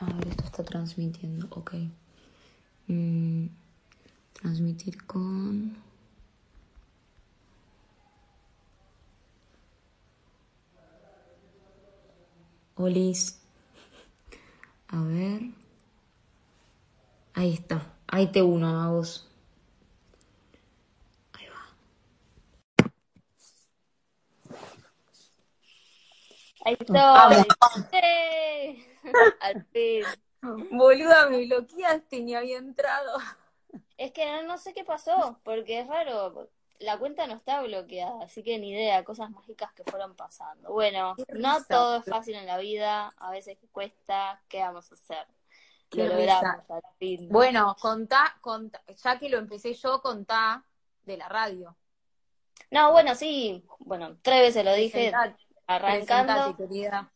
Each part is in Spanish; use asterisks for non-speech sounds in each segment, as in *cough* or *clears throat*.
A ver, esto está transmitiendo, ok. Mm, transmitir con... Olis. A ver. Ahí está. Ahí te uno a vos. Ahí va. Ahí estoy. *laughs* Al fin. Boluda, me bloqueaste, ni había entrado. Es que no, no sé qué pasó, porque es raro. La cuenta no está bloqueada, así que ni idea, cosas mágicas que fueron pasando. Bueno, no risa. todo es fácil en la vida, a veces cuesta, ¿qué vamos a hacer? Qué Lo logramos al fin. Bueno, contá, contá, ya que lo empecé yo, contá de la radio. No, bueno, sí, bueno, tres veces lo dije, Presentate, arrancando. presentate, querida.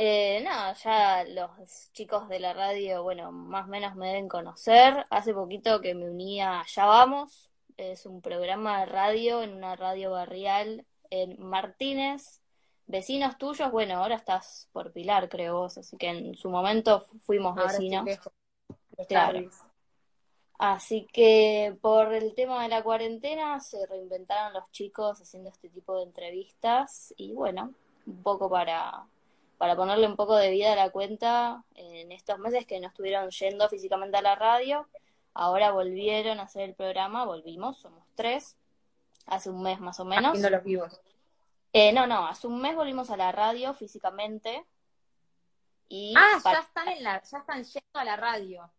Eh, no, ya los chicos de la radio, bueno, más o menos me deben conocer. Hace poquito que me uní a Ya Vamos, es un programa de radio en una radio barrial en Martínez. Vecinos tuyos, bueno, ahora estás por Pilar, creo vos, así que en su momento fu- fuimos Ahora vecinos. lejos. Claro. Así que por el tema de la cuarentena se reinventaron los chicos haciendo este tipo de entrevistas y bueno, un poco para, para ponerle un poco de vida a la cuenta en estos meses que no estuvieron yendo físicamente a la radio, ahora volvieron a hacer el programa, volvimos, somos tres, hace un mes más o menos. Haciendo los vivos. Eh, no, no, hace un mes volvimos a la radio físicamente y Ah, ya están en la, ya están yendo a la radio.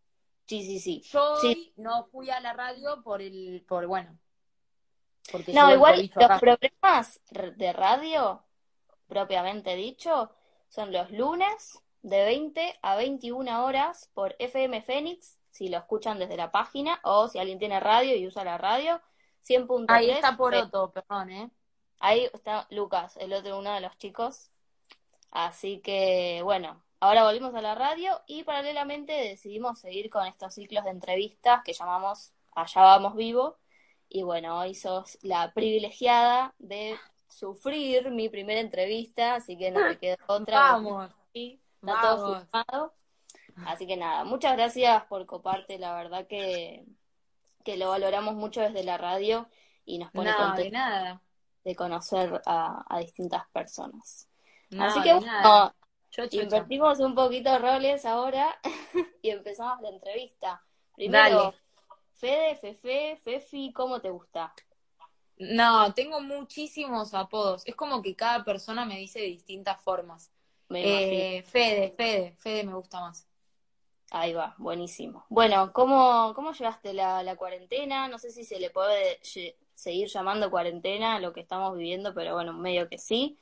sí, sí, sí. Yo Sí. no fui a la radio por el, por bueno, porque No, igual los programas de radio, propiamente dicho, son los lunes de 20 a 21 horas por FM Fénix, si lo escuchan desde la página, o si alguien tiene radio y usa la radio, 100.3. Ahí está por Fe- otro, perdón, ¿eh? Ahí está Lucas, el otro uno de los chicos. Así que, bueno, ahora volvimos a la radio y paralelamente decidimos seguir con estos ciclos de entrevistas que llamamos Allá vamos vivo. Y bueno, hoy sos la privilegiada de sufrir mi primera entrevista, así que no te *laughs* queda otra. Vamos, Sí, está todo filmado. Así que nada, muchas gracias por coparte, la verdad que, que lo valoramos mucho desde la radio y nos pone No, de contentos nada. de conocer a, a distintas personas. No, Así que bueno. Yo, invertimos un poquito roles ahora *laughs* y empezamos la entrevista. Primero, Dale. Fede, Fefe, Fefi, ¿cómo te gusta? No, tengo muchísimos apodos. Es como que cada persona me dice de distintas formas. Me imagino. Eh, Fede, Fede, Fede me gusta más. Ahí va, buenísimo. Bueno, ¿cómo, cómo llevaste la, la cuarentena? No sé si se le puede seguir llamando cuarentena a lo que estamos viviendo, pero bueno, medio que sí.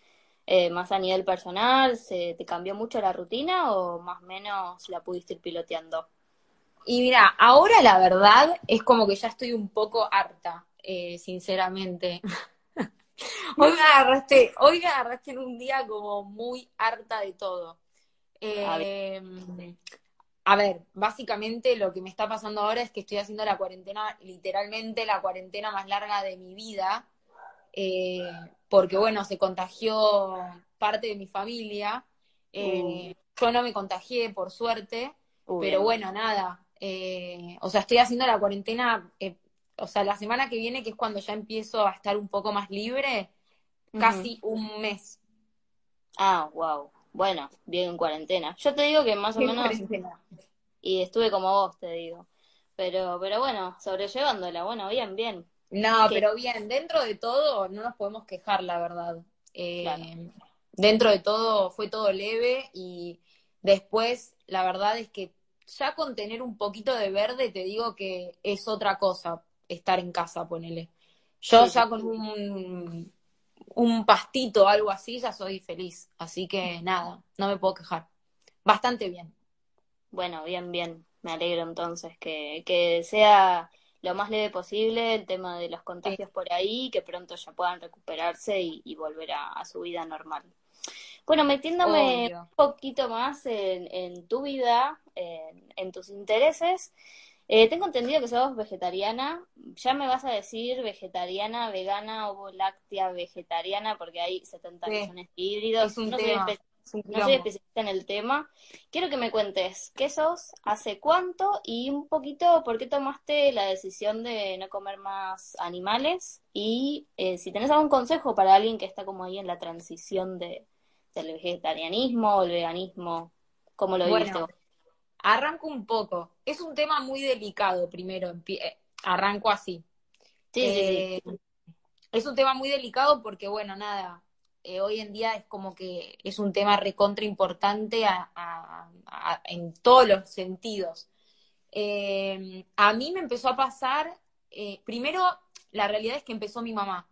Eh, más a nivel personal, ¿se te cambió mucho la rutina o más o menos la pudiste ir piloteando? Y mira, ahora la verdad es como que ya estoy un poco harta, eh, sinceramente. *laughs* Hoy me agarraste, hoy me agarraste en un día como muy harta de todo. Eh, a ver, básicamente lo que me está pasando ahora es que estoy haciendo la cuarentena, literalmente la cuarentena más larga de mi vida, eh, porque bueno, se contagió parte de mi familia. Eh, Yo no me contagié, por suerte, pero bueno, nada. eh, o sea, estoy haciendo la cuarentena, o sea, la semana que viene, que es cuando ya empiezo a estar un poco más libre, casi un mes. Ah, wow. Bueno, bien en cuarentena. Yo te digo que más o en menos, cuarentena. y estuve como vos, te digo. Pero, pero bueno, sobrellevándola, bueno, bien, bien. No, pero bien, dentro de todo no nos podemos quejar, la verdad. Eh, Claro. Dentro de todo fue todo leve y después la verdad es que ya con tener un poquito de verde te digo que es otra cosa estar en casa, ponele. Yo Sí, ya con un, un pastito o algo así ya soy feliz, así que nada, no me puedo quejar. Bastante bien. Bueno, bien, bien. Me alegro entonces que, que sea lo más leve posible el tema de los contagios por ahí, que pronto ya puedan recuperarse y, y volver a, a su vida normal. Bueno, metiéndome Obvio. un poquito más en, en tu vida, en, en tus intereses, eh, tengo entendido que sos vegetariana. Ya me vas a decir vegetariana, vegana, ovo láctea, vegetariana, porque hay 70 Sí. millones de híbridos. Es un no soy no soy especialista en el tema. Quiero que me cuentes qué sos, hace cuánto y un poquito por qué tomaste la decisión de no comer más animales y eh, si tenés algún consejo para alguien que está como ahí en la transición de, del vegetarianismo o el veganismo, ¿cómo lo bueno, Arranco un poco. Es un tema muy delicado primero, eh, arranco así. Sí, sí, sí. Eh, es un tema muy delicado porque, bueno, nada, eh, hoy en día es como que es un tema recontra importante en todos los sentidos. Eh, a mí me empezó a pasar, primero, la realidad es que empezó mi mamá.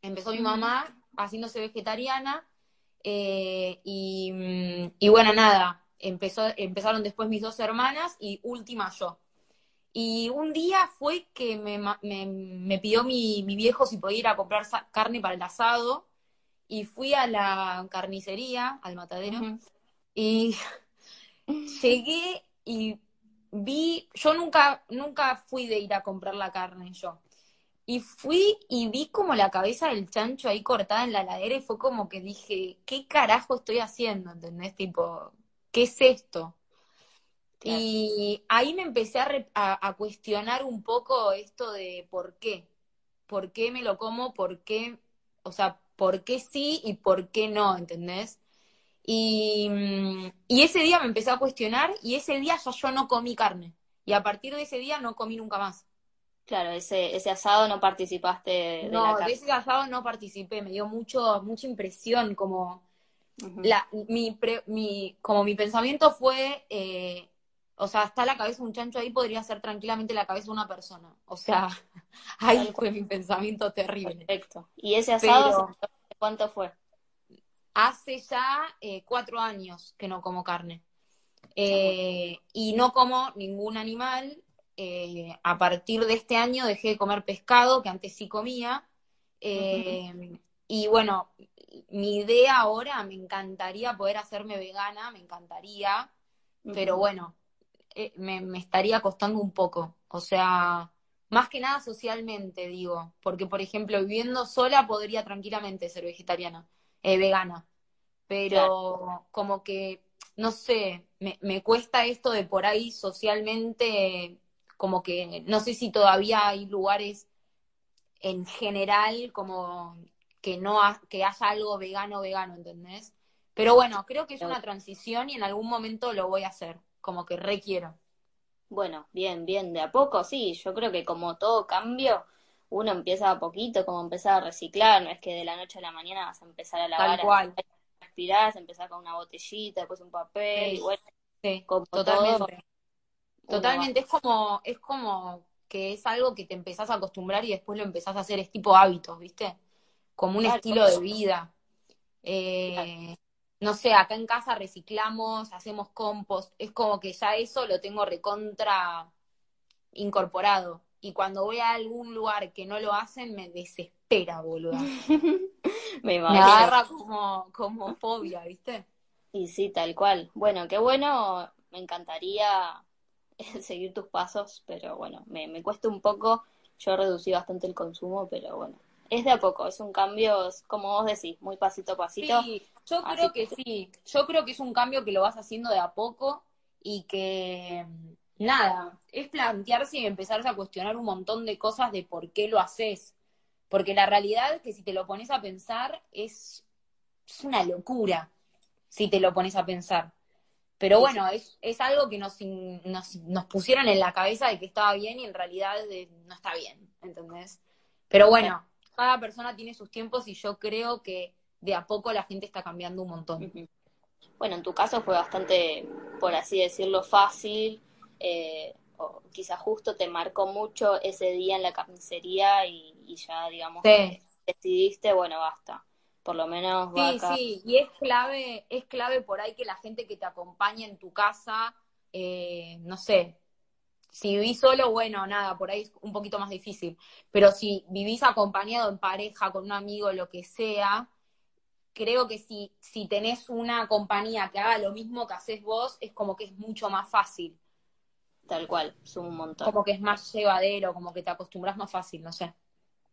Empezó mi mamá haciéndose vegetariana y, y, bueno, nada, empezó, empezaron después mis dos hermanas y última yo. Y un día fue que me, me, pidió mi, mi, viejo si podía ir a comprar carne para el asado y fui a la carnicería, al matadero, y *laughs* llegué y vi, yo nunca, nunca fui de ir a comprar la carne yo. Y fui y vi como la cabeza del chancho ahí cortada en la ladera y fue como que dije, ¿qué carajo estoy haciendo? ¿Entendés? Tipo, ¿qué es esto? Y ahí me empecé a, a, cuestionar un poco esto de por qué. ¿Por qué me lo como? ¿Por qué? O sea, por qué sí y por qué no, ¿entendés? Y, y, ese día me empecé a cuestionar y ese día ya yo no comí carne. Y a partir de ese día no comí nunca más. Claro, ese, ese asado no participaste de No, de ese asado no participé, me dio mucho, mucha impresión, como, la, mi, mi, como mi pensamiento fue, eh, o sea, está la cabeza de un chancho ahí, podría ser tranquilamente la cabeza de una persona. O sea, *laughs* ahí fue mi pensamiento terrible. Perfecto. ¿Y ese asado cuánto fue? Hace ya eh, cuatro años que no como carne. Eh, y no como ningún animal. Eh, a partir de este año dejé de comer pescado, que antes sí comía. Y bueno, mi idea ahora, me encantaría poder hacerme vegana, me encantaría, pero bueno, eh, me, estaría costando un poco. O sea, más que nada socialmente, digo. Porque, por ejemplo, viviendo sola podría tranquilamente ser vegetariana, eh, vegana. Pero como que, no sé, me, me cuesta esto de por ahí socialmente, como que no sé si todavía hay lugares en general como que no que haya algo vegano vegano, ¿entendés? Pero bueno, creo que es una transición y en algún momento lo voy a hacer como que requiero. Bueno, bien, bien, de a poco, sí, yo creo que como todo cambio, uno empieza a poquito, como empezar a reciclar, no es que de la noche a la mañana vas a empezar a lavar, Tal cual. a respirar, empezar con una botellita, después un papel, y bueno, sí, totalmente. totalmente, es como, es como que es algo que te empezás a acostumbrar y después lo empezás a hacer, es tipo hábitos, ¿viste? Como un estilo de vida. Eh, no sé, acá en casa reciclamos, hacemos compost, es como que ya eso lo tengo recontra incorporado. Y cuando voy a algún lugar que no lo hacen, me desespera, boludo. *laughs* me, agarra como, como fobia, ¿viste? Y sí, tal cual. Bueno, qué bueno, me encantaría *laughs* seguir tus pasos, pero bueno, me, me cuesta un poco. Yo reducí bastante el consumo, pero bueno, es de a poco, es un cambio, como vos decís, muy pasito a pasito. Sí, yo creo que, sí, yo creo que es un cambio que lo vas haciendo de a poco y que nada, es plantearse y empezarse a cuestionar un montón de cosas de por qué lo haces. Porque la realidad es que si te lo pones a pensar es, es una locura, si te lo pones a pensar. Pero bueno, es, es algo que nos, nos, nos pusieron en la cabeza de que estaba bien y en realidad no está bien, ¿entendés? Pero bueno, cada persona tiene sus tiempos y yo creo que de a poco la gente está cambiando un montón. Bueno, en tu caso fue bastante, por así decirlo, fácil, eh, o quizás justo te marcó mucho ese día en la carnicería y, ya, digamos, decidiste, bueno, basta. Por lo menos Sí, sí, y es clave, es clave por ahí que la gente que te acompaña en tu casa, eh, no sé, si vivís solo, bueno, nada, por ahí es un poquito más difícil. Pero si vivís acompañado en pareja, con un amigo, lo que sea, creo que si, si tenés una compañía que haga lo mismo que haces vos, es como que es mucho más fácil. Tal cual, es un montón. Como que es más llevadero, como que te acostumbras más fácil, no sé.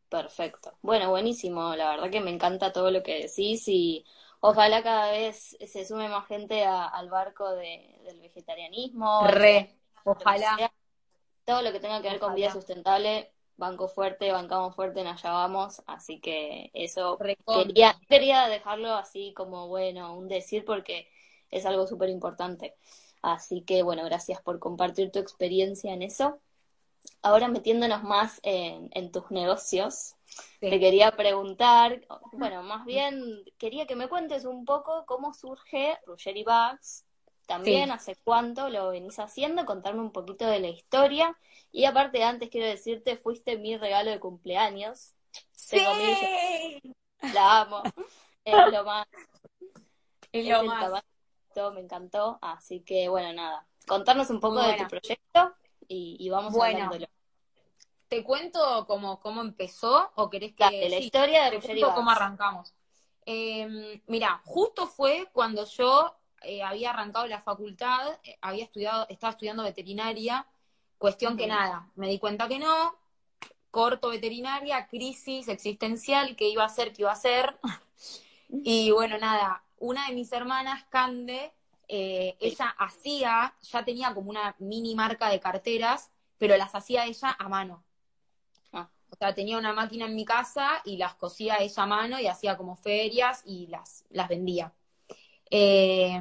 Perfecto. Bueno, buenísimo. La verdad que me encanta todo lo que decís y ojalá cada vez se sume más gente al barco del vegetarianismo. Re, ojalá. Todo lo que tenga que ver con vida sustentable, banco fuerte, bancamos fuerte, nos allá vamos. Así que eso quería, quería dejarlo así como, bueno, un decir porque es algo súper importante. Así que, bueno, gracias por compartir tu experiencia en eso. Ahora metiéndonos más en, tus negocios, te quería preguntar, bueno, más bien quería que me cuentes un poco cómo surge Ruggeri Bags, también hace cuánto lo venís haciendo, contarme un poquito de la historia. Y aparte, antes quiero decirte, fuiste mi regalo de cumpleaños. Sí. *laughs* La amo. Es lo más. Es, lo más. me encantó. Así que, bueno, nada. Contarnos un poco de tu proyecto y, vamos bueno. hablándolo. ¿Te cuento cómo, cómo empezó o querés que... la historia de Ruggeri cómo arrancamos. Eh, mira, justo fue cuando yo eh, había arrancado la facultad, eh, había estudiado, estaba estudiando veterinaria, cuestión que nada, me di cuenta que no, corto veterinaria, crisis existencial, que iba a hacer, que iba a hacer. *laughs* y bueno, nada, una de mis hermanas, Cande, ella hacía, ya tenía como una mini marca de carteras, pero las hacía ella a mano. O sea, tenía una máquina en mi casa y las cosía ella a mano y hacía como ferias y las, las vendía. Eh,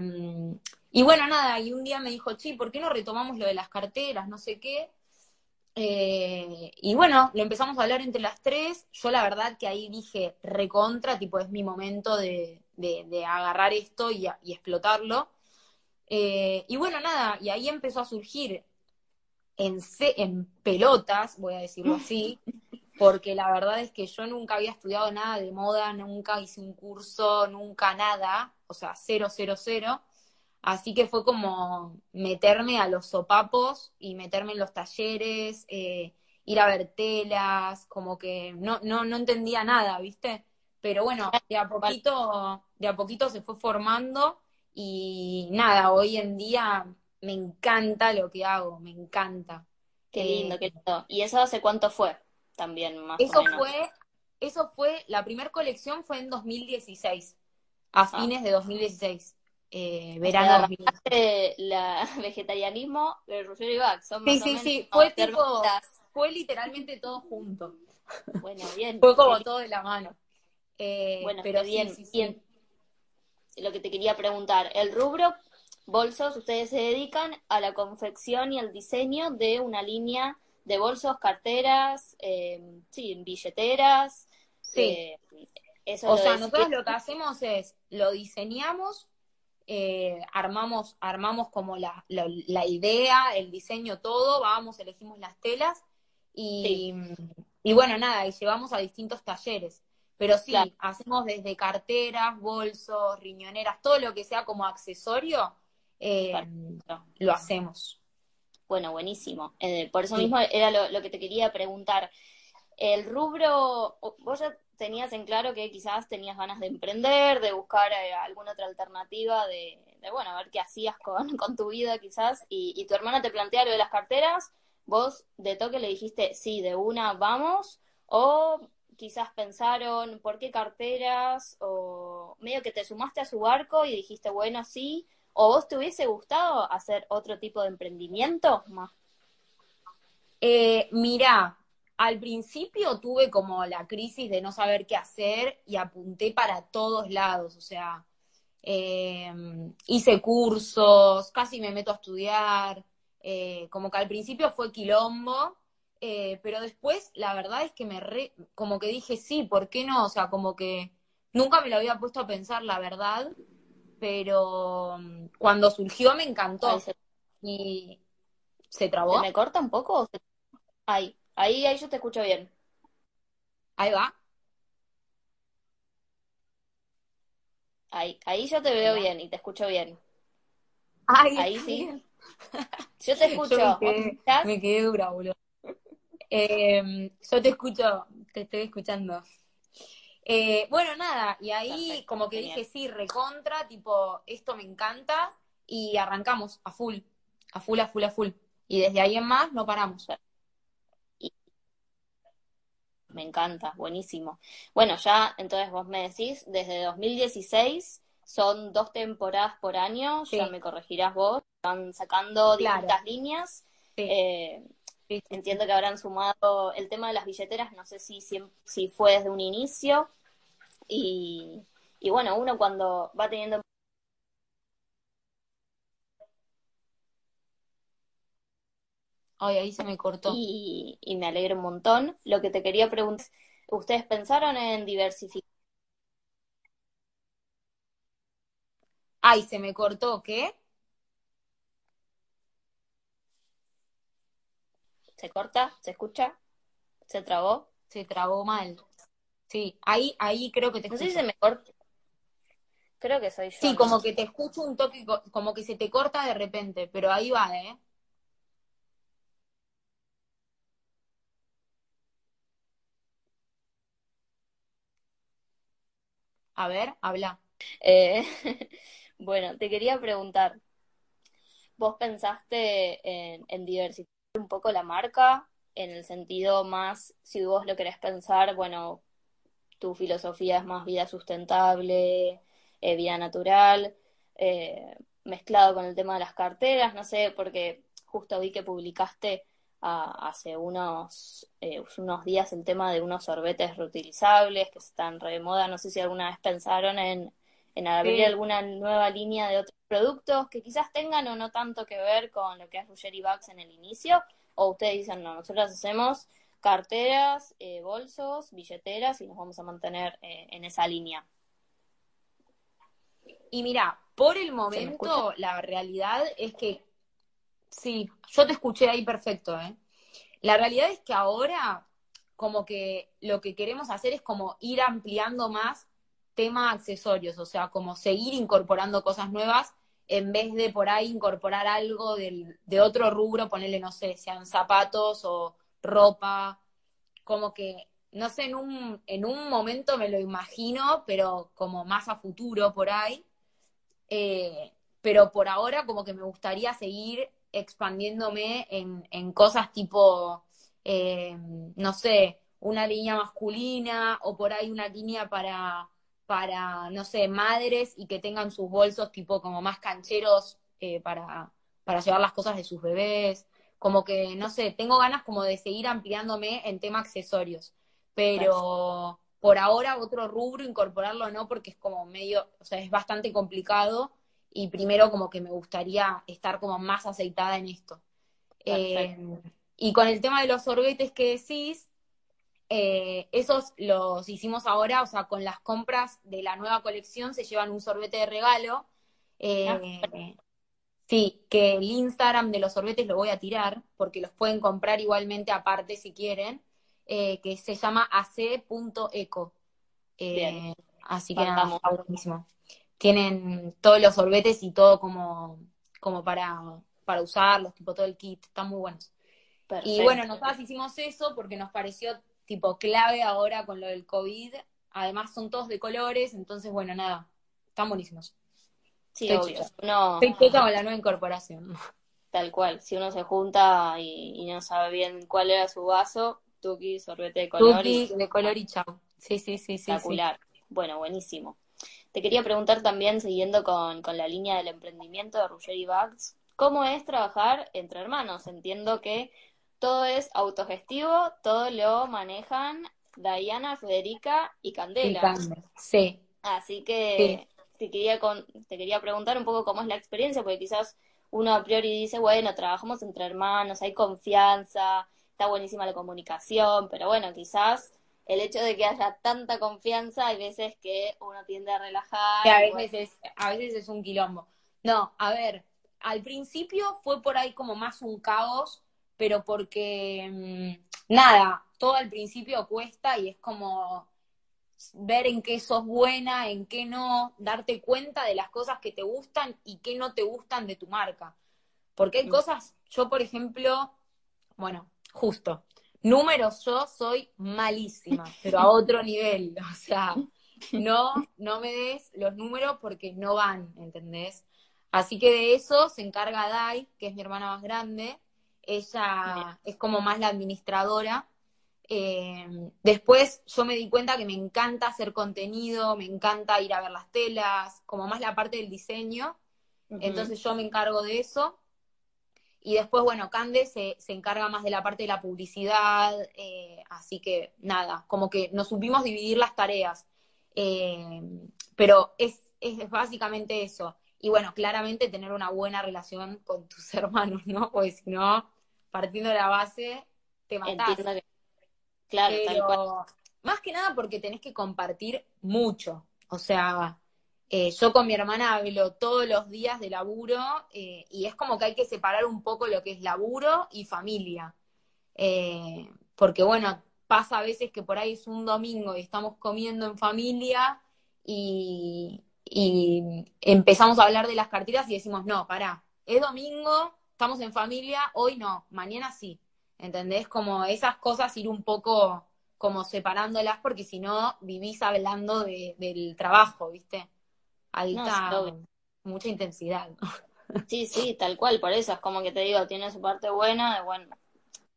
y bueno, nada, y un día me dijo, chi, ¿por qué no retomamos lo de las carteras? No sé qué. Eh, y bueno, lo empezamos a hablar entre las tres. Yo la verdad que ahí dije, recontra, tipo, es mi momento de, agarrar esto y, explotarlo. Eh, y bueno, nada, y ahí empezó a surgir en, en pelotas, voy a decirlo *laughs* así, porque la verdad es que yo nunca había estudiado nada de moda, nunca hice un curso, nunca nada, o sea, cero, cero, cero. Así que fue como meterme a los sopapos y meterme en los talleres, eh, ir a ver telas, como que no, no, no entendía nada, ¿viste? Pero bueno, de a poquito, de a poquito se fue formando y nada, hoy en día me encanta lo que hago, me encanta. Qué lindo, qué lindo. ¿Y eso hace cuánto fue? También más eso fue, eso fue, la primera colección fue en 2016, a ah. fines de 2016. Eh, verano la *laughs* vegetarianismo de Roger y Bax. sí, sí, sí, fue tipo, fue literalmente todo junto. Bueno, bien. *laughs* fue como todo de la mano. Eh, bueno, pero bien, bien. Lo que te quería preguntar, el rubro bolsos, ustedes se dedican a la confección y al diseño de una línea de bolsos, carteras, eh, sí, billeteras. Sí. Eh, eso o sea, nosotros lo que hacemos es, lo diseñamos, eh, armamos, armamos como la, la, idea, el diseño, todo, vamos, elegimos las telas y, y bueno, nada, y llevamos a distintos talleres. Pero sí, hacemos desde carteras, bolsos, riñoneras, todo lo que sea como accesorio, eh, lo hacemos. Bueno, buenísimo. Eh, por eso mismo era lo, que te quería preguntar. El rubro, vos ya tenías en claro que quizás tenías ganas de emprender, de buscar eh, alguna otra alternativa, de, bueno, a ver qué hacías con, *laughs* con tu vida quizás, y, tu hermana te plantea lo de las carteras, vos de toque le dijiste, sí, de una vamos, o quizás pensaron, ¿por qué carteras? O medio que te sumaste a su barco y dijiste, bueno, sí, ¿O vos te hubiese gustado hacer otro tipo de emprendimiento más? Eh, mirá, al principio tuve como la crisis de no saber qué hacer y apunté para todos lados, o sea, em, hice cursos, casi me meto a estudiar, eh, como que al principio fue quilombo, eh, pero después la verdad es que me re, como que dije sí, ¿por qué no? O sea, como que nunca me lo había puesto a pensar, la verdad, pero mm, cuando surgió me encantó. Y se trabó. ¿Me corta un poco? Ahí, ahí, ahí yo te escucho bien. Ahí va. Ahí, ahí yo te veo bien y te escucho bien. ahí sí. *laughs* Yo te escucho. me, quedé, dura, boludo. *laughs* Em, yo te escucho, te estoy escuchando. Eh, bueno, nada, y ahí como que dije, sí, recontra, tipo, esto me encanta, y arrancamos a full, a full, a full, a full. Y desde ahí en más no paramos. Me encanta, buenísimo. Bueno, ya entonces vos me decís, desde 2016 son dos temporadas por año, ya me corregirás vos, van sacando distintas líneas. Eh, entiendo que habrán sumado el tema de las billeteras, no sé si, si, fue desde un inicio. Y, y bueno, uno cuando va teniendo Ay, ahí se me cortó. Y, y, me alegro un montón. Lo que te quería preguntar, ¿ustedes pensaron en diversificar? Ay, se me cortó, ¿qué? ¿Se corta? ¿Se escucha? ¿Se trabó? Se trabó mal. Sí, ahí, ahí creo que te No sé si se me corta. Creo que soy yo. Sí, como que te escucho un toque, como que se te corta de repente, pero ahí va, ¿eh? A ver, habla. Eh, *laughs* Bueno, te quería preguntar, ¿vos pensaste en, diversificar un poco la marca en el sentido más, si vos lo querés pensar, bueno, tu filosofía es más vida sustentable, eh, vida natural, eh, mezclado con el tema de las carteras, no sé, porque justo vi que publicaste hace unos, eh, unos días el tema de unos sorbetes reutilizables que están re de moda, no sé si alguna vez pensaron en en abrir alguna nueva línea de otros productos que quizás tengan o no tanto que ver con lo que es Ruggeri Bags en el inicio, o ustedes dicen, no, nosotros hacemos carteras, eh, bolsos, billeteras y nos vamos a mantener eh, en esa línea. Y mira, por el momento la realidad es que, sí, yo te escuché ahí perfecto, ¿eh? La realidad es que ahora como que lo que queremos hacer es como ir ampliando más tema accesorios, o sea, como seguir incorporando cosas nuevas en vez de por ahí incorporar algo del, de otro rubro, ponerle, no sé, sean zapatos o ropa, como que, no sé, en un, en un momento me lo imagino, pero como más a futuro por ahí, eh, pero por ahora como que me gustaría seguir expandiéndome en, en cosas tipo, eh, no sé, una línea masculina o por ahí una línea para para, no sé, madres y que tengan sus bolsos tipo como más cancheros eh, para, para llevar las cosas de sus bebés. Como que, no sé, tengo ganas como de seguir ampliándome en tema accesorios. Pero por ahora otro rubro incorporarlo no, porque es como medio, o sea, es bastante complicado y primero como que me gustaría estar como más aceitada en esto. Eh, y con el tema de los sorbetes que decís, eh, esos los hicimos ahora, o sea, con las compras de la nueva colección se llevan un sorbete de regalo. Eh, ah. sí, que el Instagram de los sorbetes lo voy a tirar, porque los pueden comprar igualmente aparte si quieren, eh, que se llama ac.eco. así que nada, está buenísimo. Tienen todos los sorbetes y todo como, como para, para usarlos, tipo todo el kit, están muy buenos. Y bueno, nosotros hicimos eso porque nos pareció tipo clave ahora con lo del COVID. Además son todos de colores, entonces bueno, nada, están buenísimos. Sí, obvio. No... Estoy con la nueva incorporación. Tal cual, si uno se junta y, no sabe bien cuál era su vaso, tuki, sorbete de color. Tuki, de color y chao. Sí, sí, sí, sí. Espectacular. Bueno, buenísimo. Te quería preguntar también, siguiendo con, con la línea del emprendimiento de Ruggeri Bags, ¿cómo es trabajar entre hermanos? Entiendo que todo es autogestivo, todo lo manejan Diana, Federica y Candela. sí. Así que te, quería te quería preguntar un poco cómo es la experiencia, porque quizás uno a priori dice, bueno, trabajamos entre hermanos, hay confianza, está buenísima la comunicación, pero bueno, quizás el hecho de que haya tanta confianza, hay veces que uno tiende a relajar. a, veces es, a veces es un quilombo. No, a ver, al principio fue por ahí como más un caos, pero porque, mm, nada, todo al principio cuesta y es como ver en qué sos buena, en qué no, darte cuenta de las cosas que te gustan y qué no te gustan de tu marca. Porque hay mm. cosas, yo por ejemplo, bueno, justo, números yo soy malísima, *laughs* pero a otro nivel, o sea, no, no me des los números porque no van, ¿entendés? Así que de eso se encarga Dai, que es mi hermana más grande, ella es como más la administradora, Eh, después yo me di cuenta que me encanta hacer contenido, me encanta ir a ver las telas, como más la parte del diseño. Entonces yo me encargo de eso. Y después, bueno, Cande se, encarga más de la parte de la publicidad, eh, así que nada, como que nos supimos dividir las tareas. Eh, pero es, es básicamente eso. Y bueno, claramente tener una buena relación con tus *laughs* hermanos, ¿no? Porque si no, partiendo de la base, te matás. Claro, tal cual. Más que nada porque tenés que compartir mucho. O sea, eh, yo con mi hermana hablo todos los días de laburo eh, y es como que hay que separar un poco lo que es laburo y familia. Eh, porque bueno, pasa a veces que por ahí es un domingo y estamos comiendo en familia y, y empezamos a hablar de las carteras y decimos, no, pará, es domingo, estamos en familia, hoy no, mañana sí. ¿Entendés? Como esas cosas ir un poco como separándolas porque si no vivís hablando del trabajo, ¿viste? Alta, mucha intensidad. *laughs* Sí, sí, tal cual, por eso es como que te digo, tiene su parte buena, de bueno,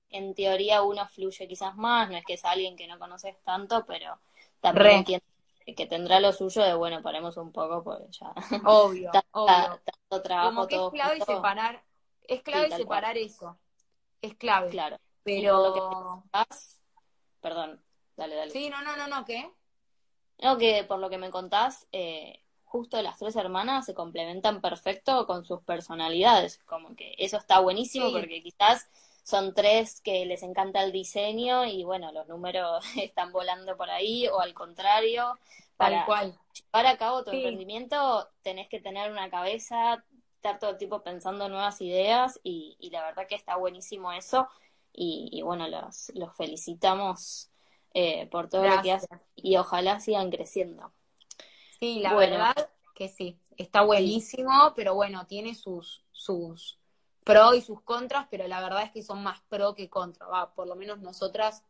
en teoría uno fluye quizás más, no es que es alguien que no conoces tanto, pero también que tendrá lo suyo de bueno, paremos un poco porque ya. Obvio, *laughs* obvio. trabajo, como que es clave separar, es clave separar eso. Es clave. Claro. Pero. Perdón, dale, dale. Sí, no, no, no, no, ¿qué? No, que por lo que me contás, eh, justo las tres hermanas se complementan perfecto con sus personalidades. Como que eso está buenísimo porque quizás son tres que les encanta el diseño y bueno, los números *laughs* están volando por ahí o al contrario. Para cual. llevar a cabo tu emprendimiento tenés que tener una cabeza, estar todo el tiempo pensando nuevas ideas y, la verdad que está buenísimo eso. Y, bueno, los, los felicitamos eh, por todo lo que hacen y ojalá sigan creciendo. Sí, la verdad que sí, está buenísimo, pero bueno, tiene sus, sus pro y sus contras, pero la verdad es que son más pro que contra, va, por lo menos nosotras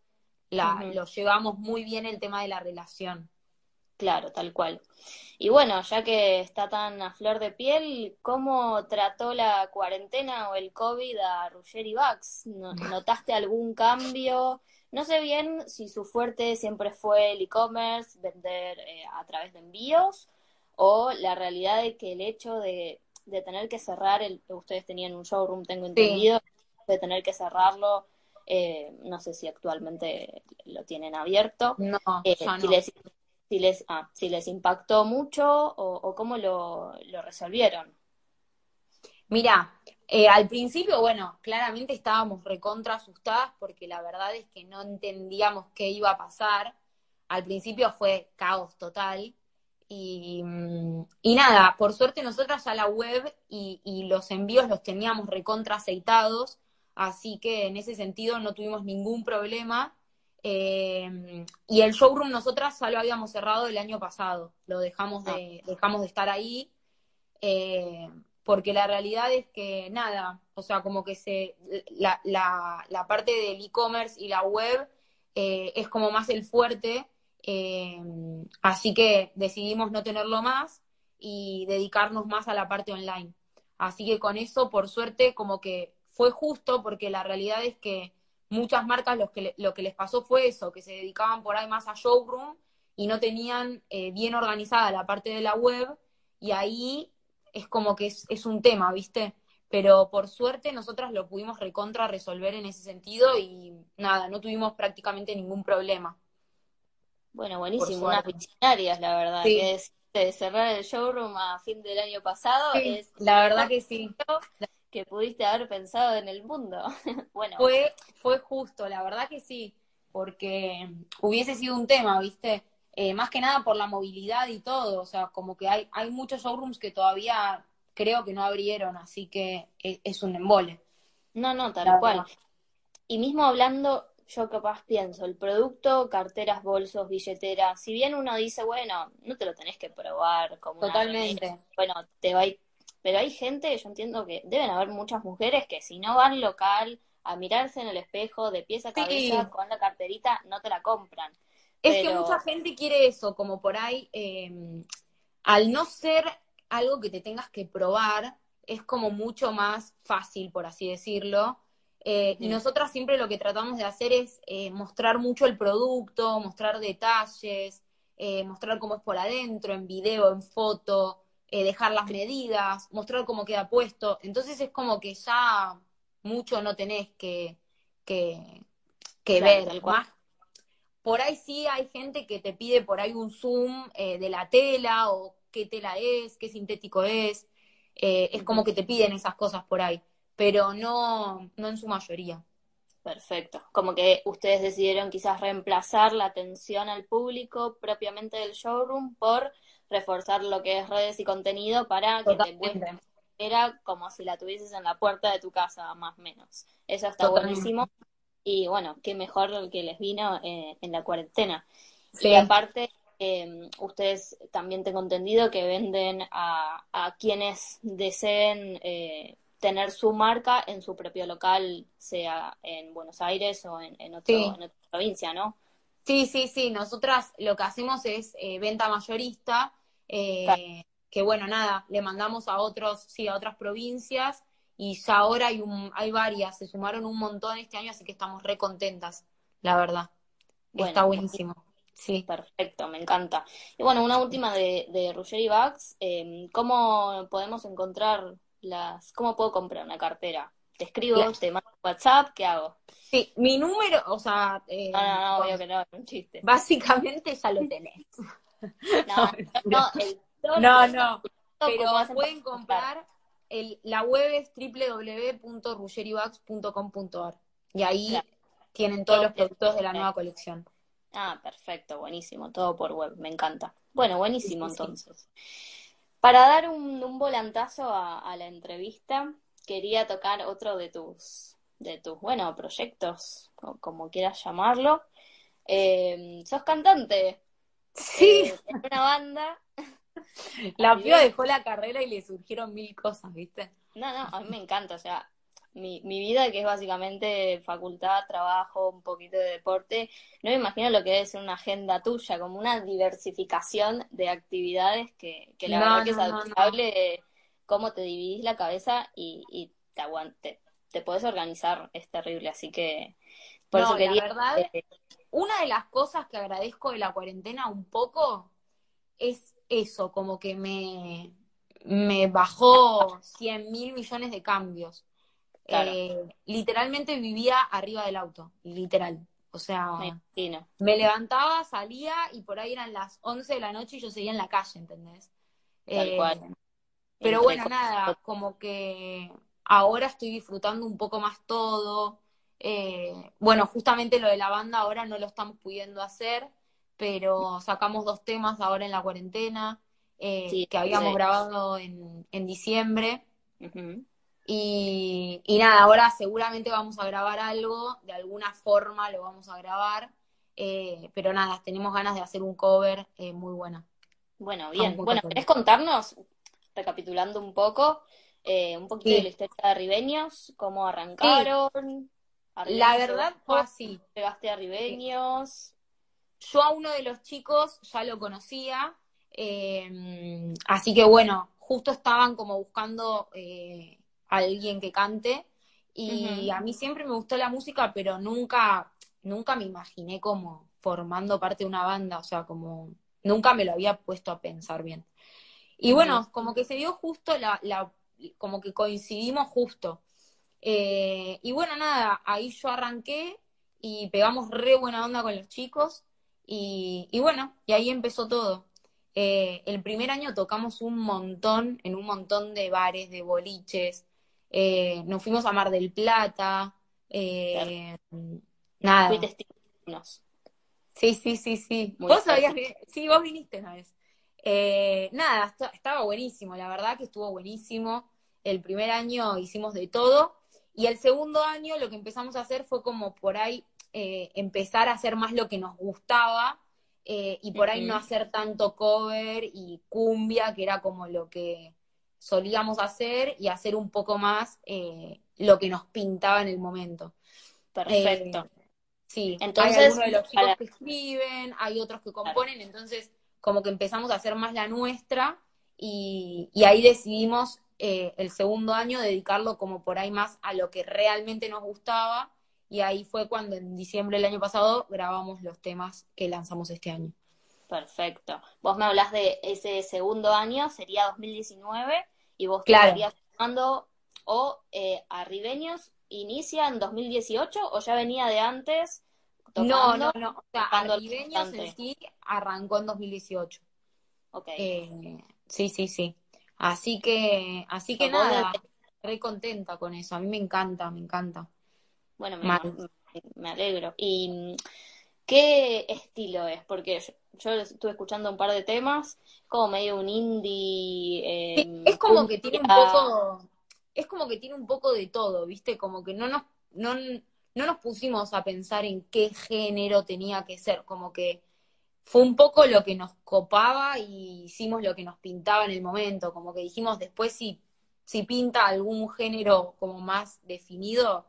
la, lo llevamos muy bien el tema de la relación. Claro, tal cual. Y bueno, ya que está tan a flor de piel, ¿cómo trató la cuarentena o el COVID a y Bax? *laughs* ¿Notaste algún cambio? No sé bien si su fuerte siempre fue el e-commerce, vender eh, a través de envíos, o la realidad de que el hecho de, tener que cerrar, el, ustedes tenían un showroom, tengo entendido, de tener que cerrarlo, eh, no sé si actualmente lo tienen abierto. No, eh, si les, ah, si les impactó mucho o, cómo lo, resolvieron. Mira, eh, al principio, bueno, claramente estábamos recontra asustadas porque la verdad es que no entendíamos qué iba a pasar. Al principio fue caos total. Y, mm, y nada, por suerte nosotras ya la web y, y, los envíos los teníamos recontra aceitados, así que en ese sentido no tuvimos ningún problema. Eh, y el showroom nosotras ya lo habíamos cerrado el año pasado, lo dejamos de, ah. dejamos de estar ahí, eh, porque la realidad es que nada, o sea, como que se, la, la, la parte del e-commerce y la web eh, es como más el fuerte, así que decidimos no tenerlo más y dedicarnos más a la parte online. Así que con eso, por suerte, como que fue justo, porque la realidad es que muchas marcas lo que, lo que les pasó fue eso, que se dedicaban por ahí más a showroom y no tenían eh, bien organizada la parte de la web y ahí es como que es, un tema, ¿viste? Pero por suerte nosotras lo pudimos recontra resolver en ese sentido y nada, no tuvimos prácticamente ningún problema. Bueno, buenísimo, unas visionarias, la verdad, que es de cerrar el showroom a fin del año pasado. es la verdad que sí *laughs* que pudiste haber pensado en el mundo. *laughs* bueno. Fue, fue justo, la verdad que sí, porque hubiese sido un tema, ¿viste? Eh, más que nada por la movilidad y todo, o sea, como que hay, hay muchos showrooms que todavía creo que no abrieron, así que es, un embole. No, no, tal cual. Y mismo hablando, yo capaz pienso, el producto, carteras, bolsos, billeteras, si bien uno dice, bueno, no te lo tenés que probar como Totalmente. bueno, te va a ir pero hay gente, yo entiendo que deben haber muchas mujeres que si no van local a mirarse en el espejo de pies a cabeza con la carterita, no te la compran. Es que mucha gente quiere eso, como por ahí, em, al no ser algo que te tengas que probar, es como mucho más fácil, por así decirlo. Eh, y nosotras siempre lo que tratamos de hacer es eh, mostrar mucho el producto, mostrar detalles, eh, mostrar cómo es por adentro, en video, en foto, dejar las medidas, mostrar cómo queda puesto. Entonces es como que ya mucho no tenés que, que, ver. Más. Por ahí sí hay gente que te pide por ahí un zoom de la tela o qué tela es, qué sintético es. es como que te piden esas cosas por ahí pero no, no en su mayoría. Perfecto. Como que ustedes decidieron quizás reemplazar la atención al público propiamente del showroom por reforzar lo que es redes y contenido para que te. Era como si la tuvieses en la puerta de tu casa, más o menos. Eso está buenísimo. Y bueno, qué mejor que les vino eh, en la cuarentena. Y aparte, eh, ustedes también tengo entendido que venden a, a quienes deseen eh, tener su marca en su propio local, sea en Buenos Aires o en, otra provincia, ¿no? Sí, sí, sí. Nosotras lo que hacemos es eh, venta mayorista, eh, que bueno, nada, le mandamos a otros, sí, a otras provincias y ya ahora hay, un, hay varias, se sumaron un montón este año, así que estamos re contentas, la verdad. Está buenísimo. Sí. Perfecto, me encanta. Y bueno, una última de, de Ruggeri Bags. Eh, ¿Cómo podemos encontrar las, ¿cómo puedo comprar una cartera? Te escribo, te mando WhatsApp, ¿qué hago? Sí, mi número, o sea... Eh, no, no, no, obvio que no, un chiste. Básicamente ya lo tenés. No, *laughs* no, no, no, pero pueden comprar, el, la web es www.ruggeribags.com.ar y ahí tienen todos los productos de la nueva colección. Ah, perfecto, buenísimo, todo por web, me encanta. Bueno, buenísimo entonces. Para dar un, volantazo a, la entrevista, quería tocar otro de tus, de tus, bueno, proyectos, o como quieras llamarlo. Eh, sos cantante. Sí. Eh, en una banda. La piba dejó la carrera y le surgieron mil cosas, ¿viste? No, no, a mí me encanta, o sea, mi, mi vida, que es básicamente facultad, trabajo, un poquito de deporte, no me imagino lo que debe ser una agenda tuya, como una diversificación de actividades que, que la verdad que es admirable cómo te dividís la cabeza y, te aguante, te puedes organizar, es terrible, así que por eso quería... La verdad, una de las cosas que agradezco de la cuarentena un poco es eso, como que me, me bajó 100 mil millones de cambios. Eh, literalmente vivía arriba del auto, literal. O sea, me, levantaba, salía y por ahí eran las 11 de la noche y yo seguía en la calle, ¿entendés? Tal cual. Eh, pero bueno, nada, como que ahora estoy disfrutando un poco más todo. Eh, bueno, justamente lo de la banda ahora no lo estamos pudiendo hacer, pero sacamos dos temas ahora en la cuarentena que habíamos grabado en, en diciembre. Y, nada, ahora seguramente vamos a grabar algo, de alguna forma lo vamos a grabar, eh, pero nada, tenemos ganas de hacer un cover eh, muy bueno. Bueno, bien. Bueno, ¿querés contarnos, recapitulando un poco, eh, un poquito de la historia de Ribeños, cómo arrancaron? La verdad fue así. Llegaste a Ribeños. Yo a uno de los chicos ya lo conocía, así que bueno, justo estaban como buscando alguien que cante. Y a mí siempre me gustó la música, pero nunca, nunca me imaginé como formando parte de una banda, o sea, como nunca me lo había puesto a pensar bien. Y bueno, como que se dio justo la, la como que coincidimos justo. Eh, y bueno, nada, ahí yo arranqué y pegamos re buena onda con los chicos y, y bueno, y ahí empezó todo. Eh, el primer año tocamos un montón, en un montón de bares, de boliches, eh, nos fuimos a Mar del Plata, nada. Sí, sí, sí, sí. vos sabías sí, vos viniste una vez. Eh, nada, estaba buenísimo, la verdad que estuvo buenísimo. El primer año hicimos de todo y el segundo año lo que empezamos a hacer fue como por ahí empezar a hacer más lo que nos gustaba y por ahí no hacer tanto cover y cumbia, que era como lo que solíamos hacer y hacer un poco más eh, lo que nos pintaba en el momento. Perfecto. Eh, sí, entonces hay algunos de los chicos que escriben, hay otros que componen, entonces como que empezamos a hacer más la nuestra y, ahí decidimos eh, el segundo año dedicarlo como por ahí más a lo que realmente nos gustaba y ahí fue cuando en diciembre del año pasado grabamos los temas que lanzamos este año. Perfecto. Vos me hablas de ese segundo año, sería 2019, y vos Claro. estarías formando o eh, Arribeños inicia en 2018 o ya venía de antes No, tocando. no, no. O sea, Arribeños en sí arrancó en 2018. Ok. Eh, sí, sí, sí. Así que, así que nada, re contenta con eso. A mí me encanta, me encanta. Bueno, me, me- alegro. ¿Y qué estilo es? Porque yo, yo estuve escuchando un par de temas, como medio un indie. Sí, eh, es como que tiene un poco, es como que tiene un poco de todo, ¿viste? Como que no nos, no, no nos pusimos a pensar en qué género tenía que ser, como que fue un poco lo que nos copaba y hicimos lo que nos pintaba en el momento, como que dijimos después si, si pinta algún género como más definido,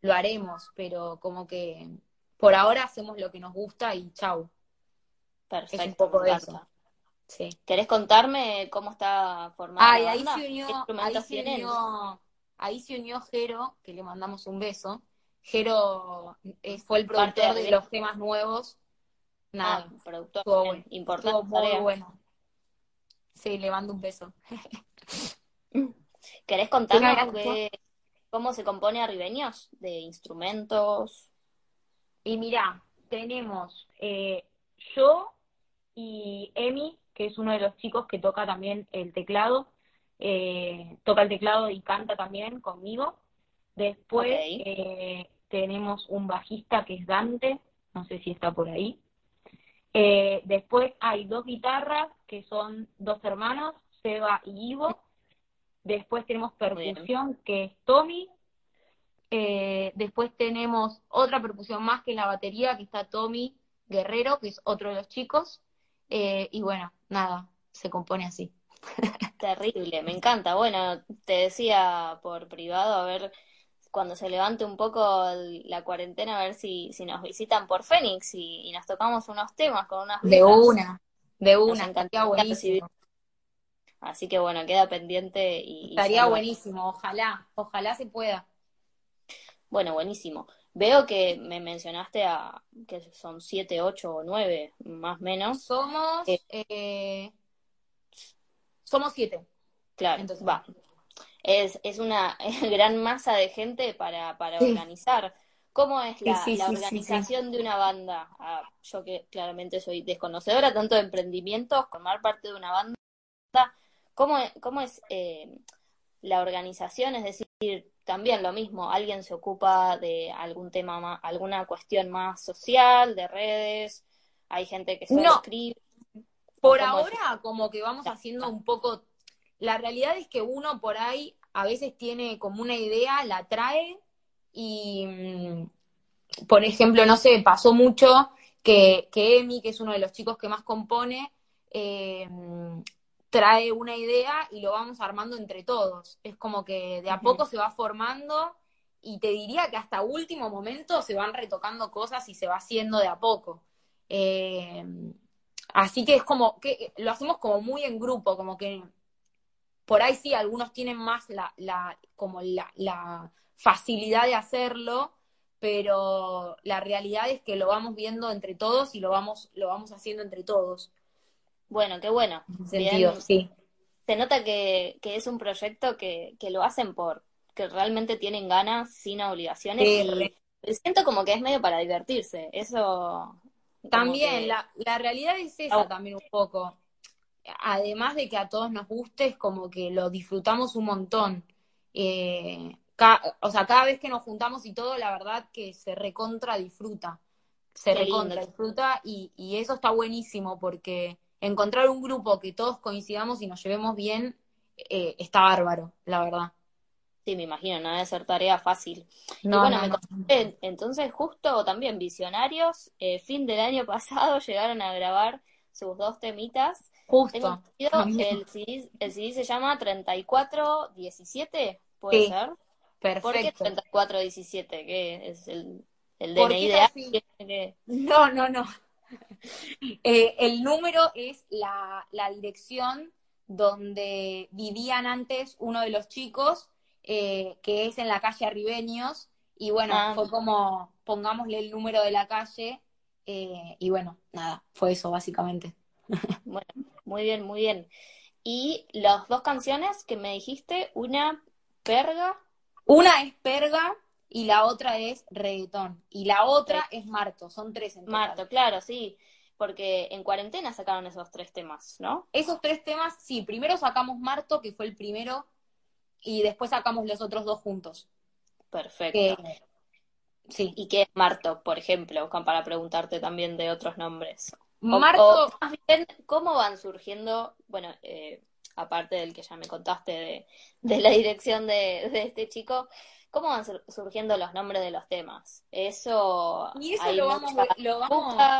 lo haremos, pero como que por ahora hacemos lo que nos gusta y chau. Perfecto, Es un poco de eso. Sí. ¿Querés contarme cómo está formada la ahí se ¿Qué unió, ahí se unió, ahí se unió Jero, que le mandamos un beso. Jero eh, fue el de productor de Arriba. los temas nuevos. Nada, Ah, productor, bueno, importante muy tarea. bueno. Sí, le mando un beso. *laughs* ¿Querés contarnos qué- cómo se compone Arribeños? De instrumentos. Y mirá, tenemos eh, yo y Emi, que es uno de los chicos que toca también el teclado, eh, toca el teclado y canta también conmigo. Después eh, tenemos un bajista que es Dante, no sé si está por ahí. Eh, después hay dos guitarras que son dos hermanos, Seba y Ivo. Después tenemos percusión que es Tommy. Eh, después tenemos otra percusión más que es la batería, que está Tommy Guerrero, que es otro de los chicos. Eh, y bueno, nada, se compone así. *laughs* Terrible, me encanta. Bueno, te decía por privado, a ver cuando se levante un poco la cuarentena, a ver si, si nos visitan por Fénix y, y nos tocamos unos temas con unas De una, de una, estaría buenísimo. Así que bueno, queda pendiente y, Estaría buenísimo, ojalá, ojalá se pueda. Bueno, buenísimo. Veo que me mencionaste a que son siete, ocho o nueve, más o menos. Somos, Eh. eh, somos siete. Claro, Entonces, va. Es, es una *laughs* gran masa de gente para, para Sí. organizar. ¿Cómo es la, Sí, sí, la sí, sí, sí. organización de una banda? Ah, yo que claramente soy desconocedora tanto de emprendimientos, formar parte de una banda. ¿Cómo, es- cómo es eh, la organización? Es decir, también lo mismo, alguien se ocupa de algún tema más, alguna cuestión más social, de redes, hay gente que No. escribe. Por ahora, como que vamos haciendo un poco. La realidad es que uno por ahí a veces tiene como una idea, la trae y, mm, por ejemplo, no sé, pasó mucho que, que Emi, que es uno de los chicos que más compone, eh, trae una idea y lo vamos armando entre todos. Es como que de a poco se va formando y te diría que hasta último momento se van retocando cosas y se va haciendo de a poco. Eh, así que es como que lo hacemos como muy en grupo, como que por ahí sí, algunos tienen más la, la, como la, la facilidad de hacerlo, pero la realidad es que lo vamos viendo entre todos y lo vamos, lo vamos haciendo entre todos. Bueno, qué bueno. Sentido, Bien, sí. se nota que, que es un proyecto que, que lo hacen por, que realmente tienen ganas, sin obligaciones, Sí, y siento como que es medio para divertirse. Eso, También, que- la, la realidad es esa también un poco. Además de que a todos nos guste, es como que lo disfrutamos un montón. Eh, o sea, cada vez que nos juntamos y todo, la verdad que se recontra disfruta. Se Qué lindo. recontra disfruta y, y eso está buenísimo porque encontrar un grupo que todos coincidamos y nos llevemos bien eh, está bárbaro, la verdad. Sí, me imagino, no debe ser tarea fácil. Y No, bueno, no, me no. entonces justo también Visionarios, eh, fin del año *laughs* pasado llegaron a grabar sus dos temitas. Justo. el CD, el CD se llama 3417, ¿puede Sí, ser? ¿Por qué Perfecto. 3417? ¿Qué es el, el DNI de. No, no, no. Eh, el número es la, la dirección donde vivían antes uno de los chicos, eh, que es en la calle Arribeños, y bueno, Ah. fue como, pongámosle el número de la calle, eh, y bueno, nada, fue eso básicamente. Bueno, muy bien, muy bien. Y las dos canciones que me dijiste, una perga, Una es Perga y la otra es Reggaetón, y la otra es Marto, son tres en total. Marto, claro, sí, porque en cuarentena sacaron esos tres temas, ¿no? Esos tres temas, sí, primero sacamos Marto, que fue el primero, y después sacamos los otros dos juntos. Perfecto. Que, sí. ¿Y qué es Marto, por ejemplo? Para preguntarte también de otros nombres. O- Marto, o más bien, ¿cómo van surgiendo, bueno, eh, aparte del que ya me contaste de, de la dirección de, de este chico, ¿cómo van sur- surgiendo los nombres de los temas? Eso, y eso lo vamos, lo vamos,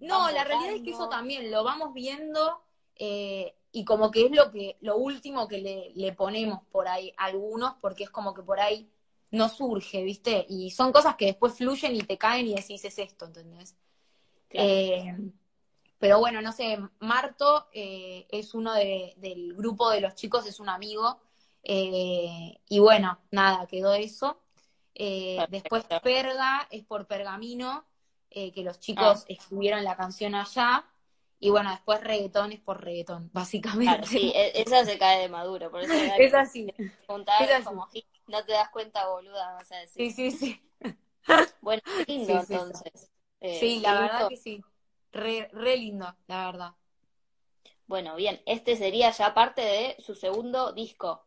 no, la realidad es que eso también lo vamos viendo, eh, y como que es lo que, lo último que le, le ponemos por ahí a algunos, porque es como que por ahí no surge, ¿viste? Y son cosas que después fluyen y te caen y decís, es esto, ¿entendés? Claro. Eh, pero bueno, no sé, Marto eh, es uno de- del grupo de los chicos, es un amigo. eh, y bueno, nada, quedó eso. Eh, después Perga es por Pergamino, eh, que los chicos escribieron la canción allá. Y bueno, después reggaetón es por reggaetón, *laughs* básicamente. Claro, sí, e- esa se cae de maduro, por eso *laughs* es así. es como, no te das cuenta, boluda, vas a decir. Sí, sí, sí. Bueno, *laughs* lindo Sí, entonces. Eh, Sí, la lindo. verdad que sí. Re, re lindo, la verdad. Bueno, bien, este sería ya parte de su segundo disco.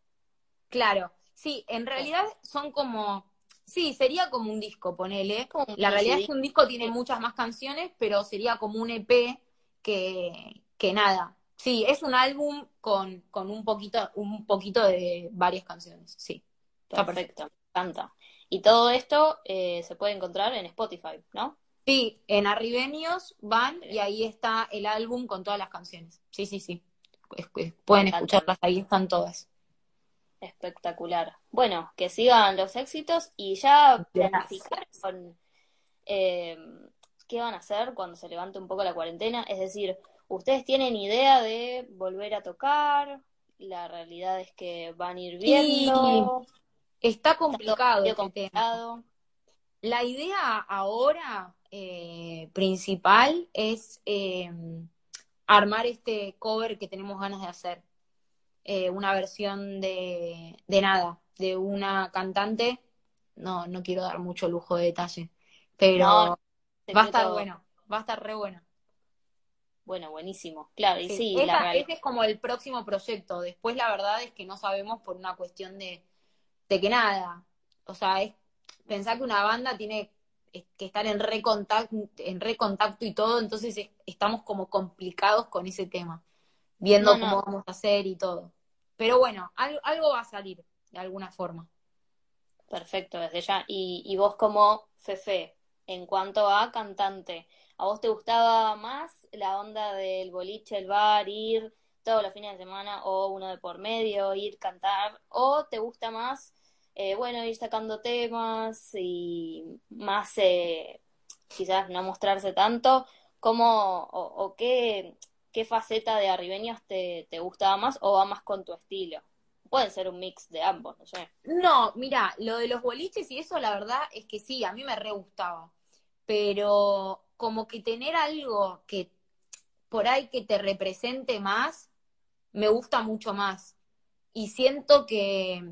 Claro, sí, en realidad son como, sí, sería como un disco, ponele. Como La realidad es que un disco tiene muchas más canciones, pero sería como un EP que, que nada. Sí, es un álbum con, con un poquito, un poquito de varias canciones, sí. Está Perfecto, me encanta. Y todo esto eh, se puede encontrar en Spotify, ¿no? Sí, en Arribenios van y ahí está el álbum con todas las canciones. Sí, sí, sí. Pueden escucharlas, ahí están todas. Espectacular. Bueno, que sigan los éxitos y ya Gracias. planificaron eh, qué van a hacer cuando se levante un poco la cuarentena. Es decir, ¿ustedes tienen idea de volver a tocar? La realidad es que van a ir viendo. Está Está complicado tema. complicado. La idea ahora eh, principal es eh, armar este cover que tenemos ganas de hacer. Eh, una versión de, de nada, de una cantante. No, no quiero dar mucho lujo de detalle, pero No, va a estar bueno, va a estar re bueno. Bueno, buenísimo. Claro, y Sí, sí, esa- la realidad. ese es como el próximo proyecto. Después la verdad es que no sabemos por una cuestión de, de que nada. O sea, es pensar que una banda tiene que estar en recontacto, en recontacto y todo, entonces es- estamos como complicados con ese tema, viendo No, no. cómo vamos a hacer y todo. Pero bueno, algo, algo va a salir de alguna forma. Perfecto, desde ya. Y, y vos como Fefe, en cuanto a cantante, ¿a vos te gustaba más la onda del boliche, el bar, ir todos los fines de semana o uno de por medio, ir cantar? ¿O te gusta más, eh, bueno, ir sacando temas y más, eh, quizás no mostrarse tanto? ¿Cómo o, qué, qué faceta de Arribeños te, te gustaba más o va más con tu estilo? Puede ser un mix de ambos, no sé. No, mira, lo de los boliches y eso, la verdad es que sí, a mí me re gustaba. Pero como que tener algo que por ahí que te represente más, me gusta mucho más. Y siento que,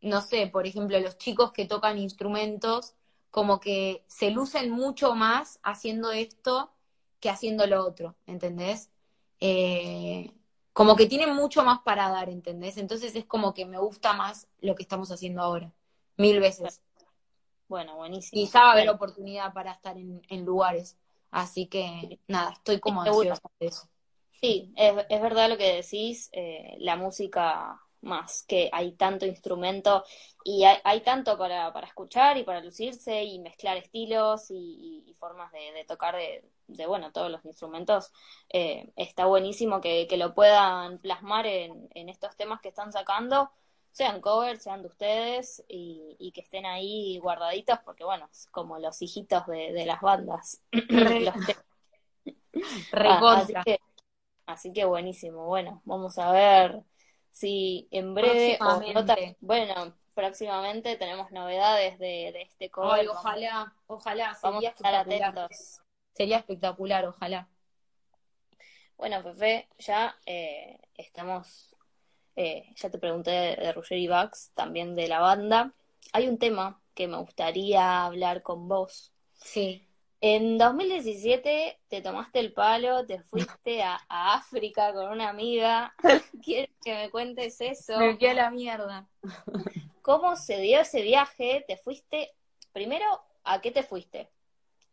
no sé, por ejemplo, los chicos que tocan instrumentos, como que se lucen mucho más haciendo esto que haciendo lo otro, ¿entendés? Eh, como que tienen mucho más para dar, ¿entendés? Entonces es como que me gusta más lo que estamos haciendo ahora, mil veces. Bueno, buenísimo. Y ya va a haber oportunidad para estar en, en lugares. Así que, nada, estoy como ansiosa de eso. Sí, es, es verdad lo que decís, eh, la música más, que hay tanto instrumento y hay, hay tanto para, para escuchar y para lucirse y mezclar estilos y, y- y formas de, de tocar de, de, bueno, todos los instrumentos. Eh, está buenísimo que, que lo puedan plasmar en, en estos temas que están sacando, sean covers, sean de ustedes y, y que estén ahí guardaditos porque, bueno, es como los hijitos de, de las bandas. *clears throat* Re-. Ah, así que Así que buenísimo. Bueno, vamos a ver si en breve, o Próximamente. bueno, próximamente tenemos novedades de, de este cover. Ay, ojalá, ojalá, Vamos sería a estar espectacular. atentos. Sería espectacular, ojalá. Bueno, Pepe, ya eh, estamos, eh, ya te pregunté de, de y Bax, también de la banda. Hay un tema que me gustaría hablar con vos. Sí. En 2017 te tomaste el palo, te fuiste a, a África con una amiga. *laughs* Quiero que me cuentes eso. Me fui a la mierda. ¿Cómo se dio ese viaje? ¿Te fuiste? Primero, ¿a qué te fuiste?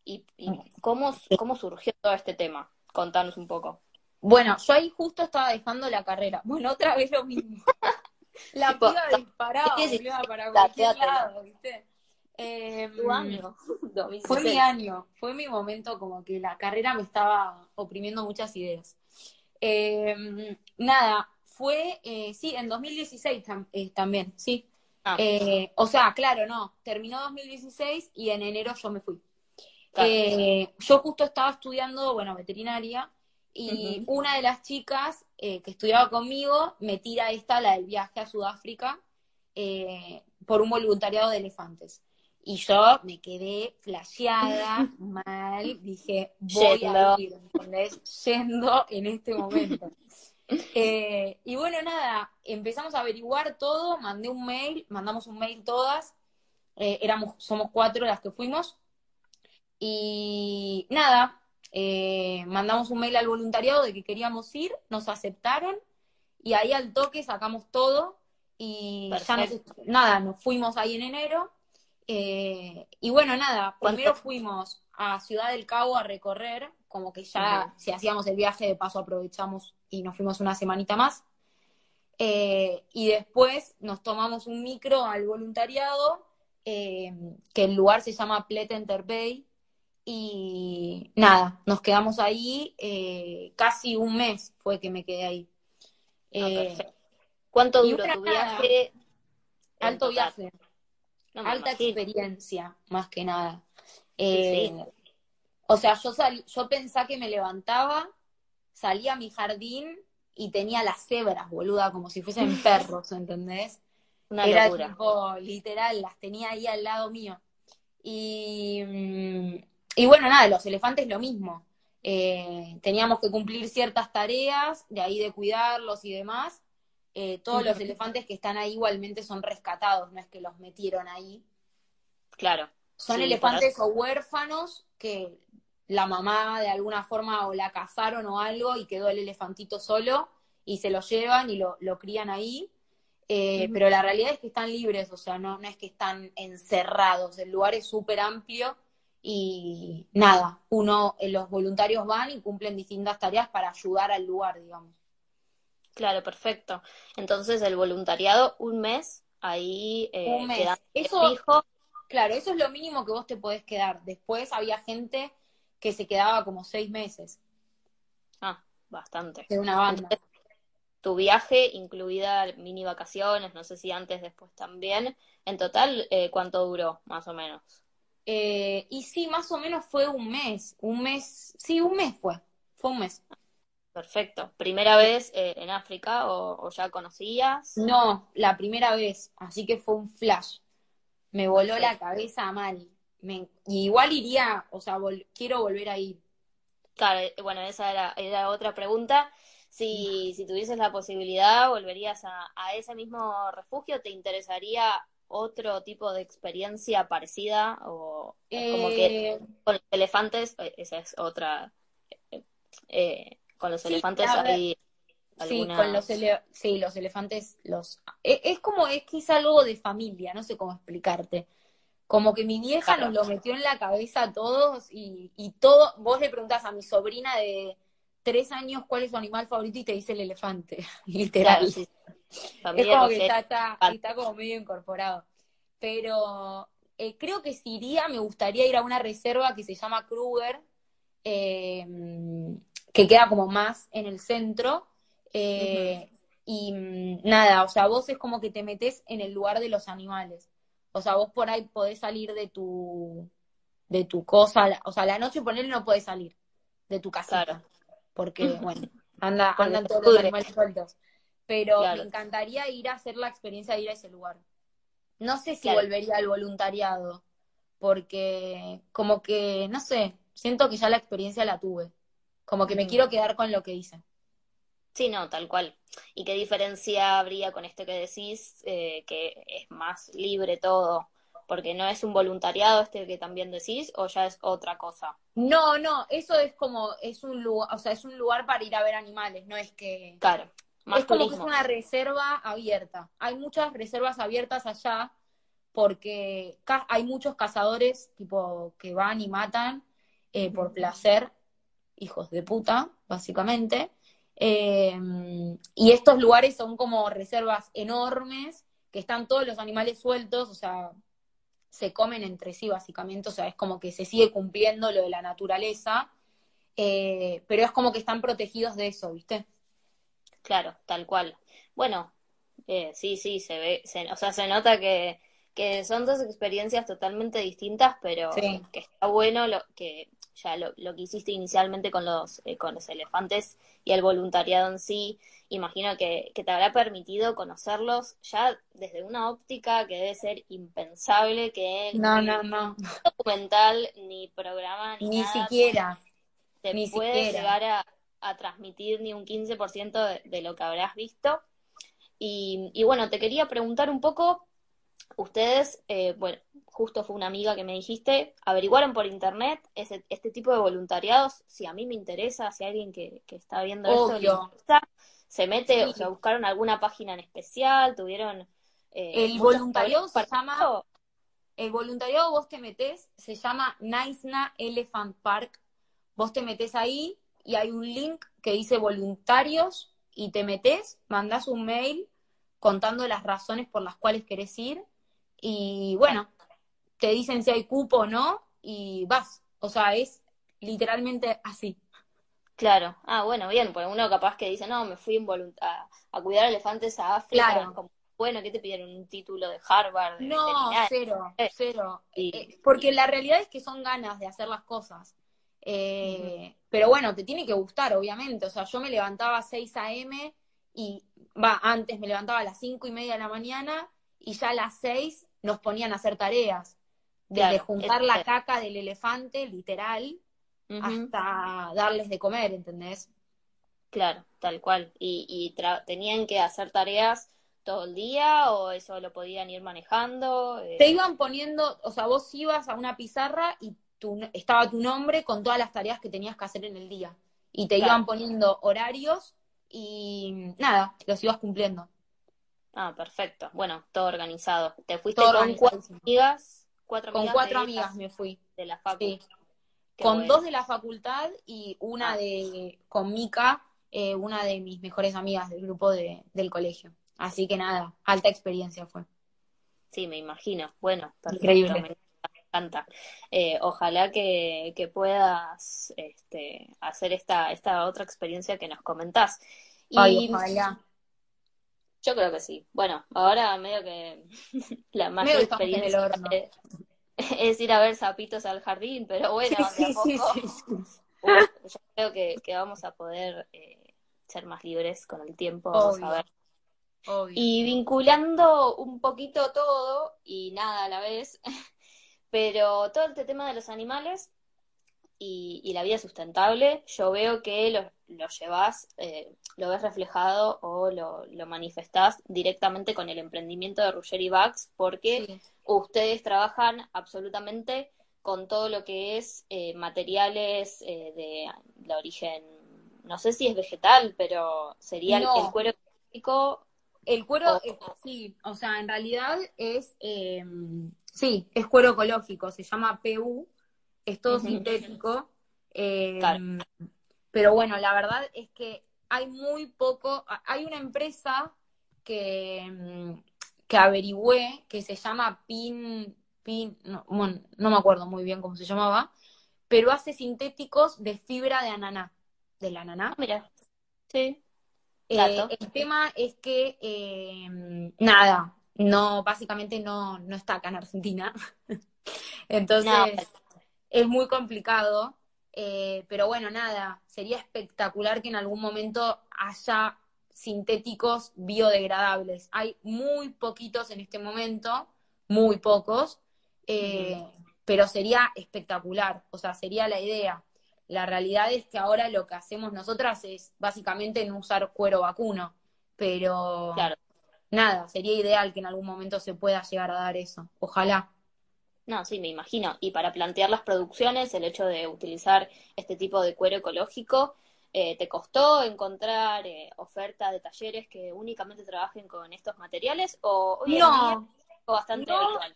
¿Y, y cómo, cómo surgió todo este tema? Contanos un poco. Bueno, yo ahí justo estaba dejando la carrera. Bueno, otra vez lo mismo. *laughs* La piba disparaba, ¿qué boluda, para cualquier lado, ¿viste? Eh, Tu año, *laughs* Fue 2016. mi año, fue mi momento como que la carrera me estaba oprimiendo muchas ideas. Eh, nada, fue, eh, sí, en 2016 tam- eh, también, sí. Ah. Eh, o sea, claro, no, terminó 2016 y en enero yo me fui. Claro. Yo justo estaba estudiando, bueno, veterinaria, y una de las chicas que estudiaba conmigo me tira esta, la del viaje a Sudáfrica, por un voluntariado de elefantes. Y yo me quedé flasheada, *laughs* mal, dije, voy Yendo. a ir, ¿entendés? Yendo en este momento. Eh, y bueno, nada, empezamos a averiguar todo, mandé un mail, mandamos un mail todas, eh, éramos, somos cuatro las que fuimos, y nada, eh, mandamos un mail al voluntariado de que queríamos ir, nos aceptaron, y ahí al toque sacamos todo, y ya nos, nada, nos fuimos ahí en enero, eh, y bueno, nada, ¿Cuánto? primero fuimos a Ciudad del Cabo a recorrer, como que ya si hacíamos el viaje de paso aprovechamos y nos fuimos una semanita más. Eh, y después nos tomamos un micro al voluntariado, eh, que el lugar se llama Pletenter Bay, y nada, nos quedamos ahí, eh, casi un mes fue que me quedé ahí. Ah, Eh. ¿Cuánto duró tu viaje? alto total? viaje. No alta imagino. experiencia, más que nada. Sí, Eh, sí. O sea, yo salí, yo pensaba que me levantaba, salía a mi jardín y tenía las cebras, boluda, como si fuesen *laughs* perros, ¿entendés? Una Era locura. tipo, literal, las tenía ahí al lado mío. Y, mm, y bueno, nada, los elefantes lo mismo. Eh, teníamos que cumplir ciertas tareas, de ahí de cuidarlos y demás. Eh, todos los elefantes que están ahí igualmente son rescatados, no es que los metieron ahí. Claro. Son Sí, elefantes o huérfanos que la mamá de alguna forma o la cazaron o algo y quedó el elefantito solo y se lo llevan y lo, lo crían ahí. Eh. Pero la realidad es que están libres, o sea, no, no es que están encerrados. El lugar es súper amplio y nada, uno, eh, los voluntarios van y cumplen distintas tareas para ayudar al lugar, digamos. Claro, perfecto. Entonces, el voluntariado, un mes, ahí eh, Un mes. Eso- fijo. Claro, eso es lo mínimo que vos te podés quedar. Después había gente que se quedaba como seis meses Ah, bastante. de una banda. Entonces, tu viaje, incluida mini vacaciones, no sé si antes, después también. En total, eh, ¿cuánto duró, más o menos? Eh, y sí, más o menos fue un mes, un mes, sí, un mes fue, fue un mes. Perfecto. ¿Primera vez eh, en África o, o ya conocías? No, la primera vez, así que fue un flash. Me voló la cabeza mal. Me- y igual iría, o sea, vol- quiero volver a ir. Claro, eh, bueno, esa era, era otra pregunta. Si, si tuvieses la posibilidad, ¿volverías a, a ese mismo refugio? ¿Te interesaría otro tipo de experiencia parecida? O como que Eh, con los elefantes, eh, esa es otra. eh, con los Sí, elefantes a ver, hay sí, con los ele- sí, los elefantes, los e- es, como es que es algo de familia, no sé cómo explicarte. Como que mi vieja Claro. nos lo metió en la cabeza a todos y, y todo, vos le preguntás a mi sobrina de tres años cuál es su animal favorito y te dice el elefante, *laughs* literal. Claro, sí. Es como que está, está, está como medio incorporado. Pero eh, creo que si iría, me gustaría ir a una reserva que se llama Kruger, eh, que queda como más en el centro. eh, Y mm, nada, o sea, vos es como que te metes en el lugar de los animales. O sea, vos por ahí podés salir de tu, de tu cosa, o sea, la noche ponerle no podés salir de tu casita. Claro. Porque, *laughs* bueno, anda, andan todos los animales sueltos. Pero Claro. me encantaría ir a hacer la experiencia de ir a ese lugar. No sé si Claro. volvería al voluntariado, porque como que, no sé, siento que ya la experiencia la tuve. Como que me Ujú. quiero quedar con lo que hice. Sí, no, tal cual. ¿Y qué diferencia habría con esto que decís, eh, que es más libre todo? Porque no es un voluntariado este que también decís, o ya es otra cosa. No, no, eso es como, es un lugar, o sea, es un lugar para ir a ver animales, no es que... Claro, más es como que es una reserva abierta. Hay muchas reservas abiertas allá porque hay muchos cazadores tipo que van y matan eh, por placer, hijos de puta, básicamente. Eh, y estos lugares son como reservas enormes que están todos los animales sueltos, o sea, se comen entre sí básicamente, o sea, es como que se sigue cumpliendo lo de la naturaleza, eh, pero es como que están protegidos de eso, ¿viste? Claro, tal cual. Bueno, eh, sí, sí, se ve, se- o sea, se nota que, que son dos experiencias totalmente distintas, pero Sí. que está bueno lo que ya lo, lo que hiciste inicialmente con los, eh, con los elefantes y el voluntariado en sí, imagino que, que te habrá permitido conocerlos ya desde una óptica que debe ser impensable que No, ni no, no, documental, ni programa, ni, ni nada siquiera. te Ni puede siquiera. llegar a, a transmitir ni un 15% de, de lo que habrás visto. Y, y bueno, te quería preguntar un poco, ustedes, eh, bueno, justo fue una amiga que me dijiste, averiguaron por internet ese, este tipo de voluntariados, si a mí me interesa, si alguien que, que está viendo esto le Obvio. interesa, se mete, Sí. o sea, buscaron alguna página en especial, tuvieron... eh, El voluntariado se llama- esto? El voluntariado vos te metés, se llama Naisna Elephant Park. Vos te metés ahí y hay un link que dice voluntarios y te metés, mandás un mail contando las razones por las cuales querés ir y bueno, te dicen si hay cupo o no y vas. O sea, es literalmente así. Claro, ah, bueno, bien, pues uno capaz que dice, no, me fui a, a cuidar elefantes a África, Claro. como, bueno, ¿qué te pidieron? ¿Un título de Harvard? de No, cero, Eh, cero. Eh, porque la realidad es que son ganas de hacer las cosas. Eh, Pero bueno, te tiene que gustar, obviamente. O sea, yo me levantaba a 6 a.m. y, va, antes me levantaba a las 5 y media de la mañana y ya a las 6 nos ponían a hacer tareas. Desde Claro, juntar es- la caca del elefante, literal, hasta darles de comer, ¿entendés? Claro, tal cual. ¿Y, y tenían que hacer tareas todo el día o eso lo podían ir manejando? Eh, Te iban poniendo, o sea, vos ibas a una pizarra y tu, estaba tu nombre con todas las tareas que tenías que hacer en el día. Y te Claro. iban poniendo horarios y nada, los ibas cumpliendo. Ah, perfecto. Bueno, todo organizado. ¿Te fuiste Todo con cuatro amigas? Cuatro Con amigas cuatro amigas me fui. de la facu. Sí. Qué Con bueno. dos de la facultad y una Ah. de, con Mica, eh, una de mis mejores amigas del grupo de, del colegio. Así que nada, alta experiencia fue. Sí, me imagino. Bueno, perfecto, Increíble. me encanta. Eh, ojalá que, que puedas este, hacer esta, esta otra experiencia que nos comentás. Y Ay, ojalá. Yo creo que sí. Bueno, ahora medio que *laughs* la el experiencia horno. es, es ir a ver sapitos al jardín, pero bueno, Sí, de a poco, sí, sí. uh, yo creo que, que vamos a poder eh, ser más libres con el tiempo, vamos a ver. Obvio. Y vinculando un poquito todo y nada a la vez, *laughs* pero todo este tema de los animales y, y la vida sustentable, yo veo que lo, lo llevas, eh, lo ves reflejado o lo, lo manifestás directamente con el emprendimiento de Ruggeri Bugs, porque Sí. ustedes trabajan absolutamente con todo lo que es eh, materiales eh, de, de origen, no sé si es vegetal, pero sería el- No. el cuero ecológico El cuero, O- eh, sí, o sea, en realidad es, eh, sí, es cuero ecológico, se llama PU, es todo sintético, Claro. pero bueno, la verdad es que hay muy poco, hay una empresa que, mm, que averigüé que se llama Pin, Pin, no, bueno, no me acuerdo muy bien cómo se llamaba, pero hace sintéticos de fibra de ananá, del ananá. Ah, mira, sí, Eh, el tema es que, eh, nada, no, básicamente no, no está acá en Argentina. *laughs* Entonces, No. es muy complicado. Eh, pero bueno, nada, sería espectacular que en algún momento haya sintéticos biodegradables. Hay muy poquitos en este momento, muy pocos, eh, pero sería espectacular, o sea, sería la idea. La realidad es que ahora lo que hacemos nosotras es básicamente no usar cuero vacuno, pero Claro. nada, sería ideal que en algún momento se pueda llegar a dar eso. Ojalá. No, sí, me imagino. Y para plantear las producciones, el hecho de utilizar este tipo de cuero ecológico, eh, ¿te costó encontrar eh, oferta de talleres que únicamente trabajen con estos materiales? ¿O hoy en día No, es bastante no. habitual?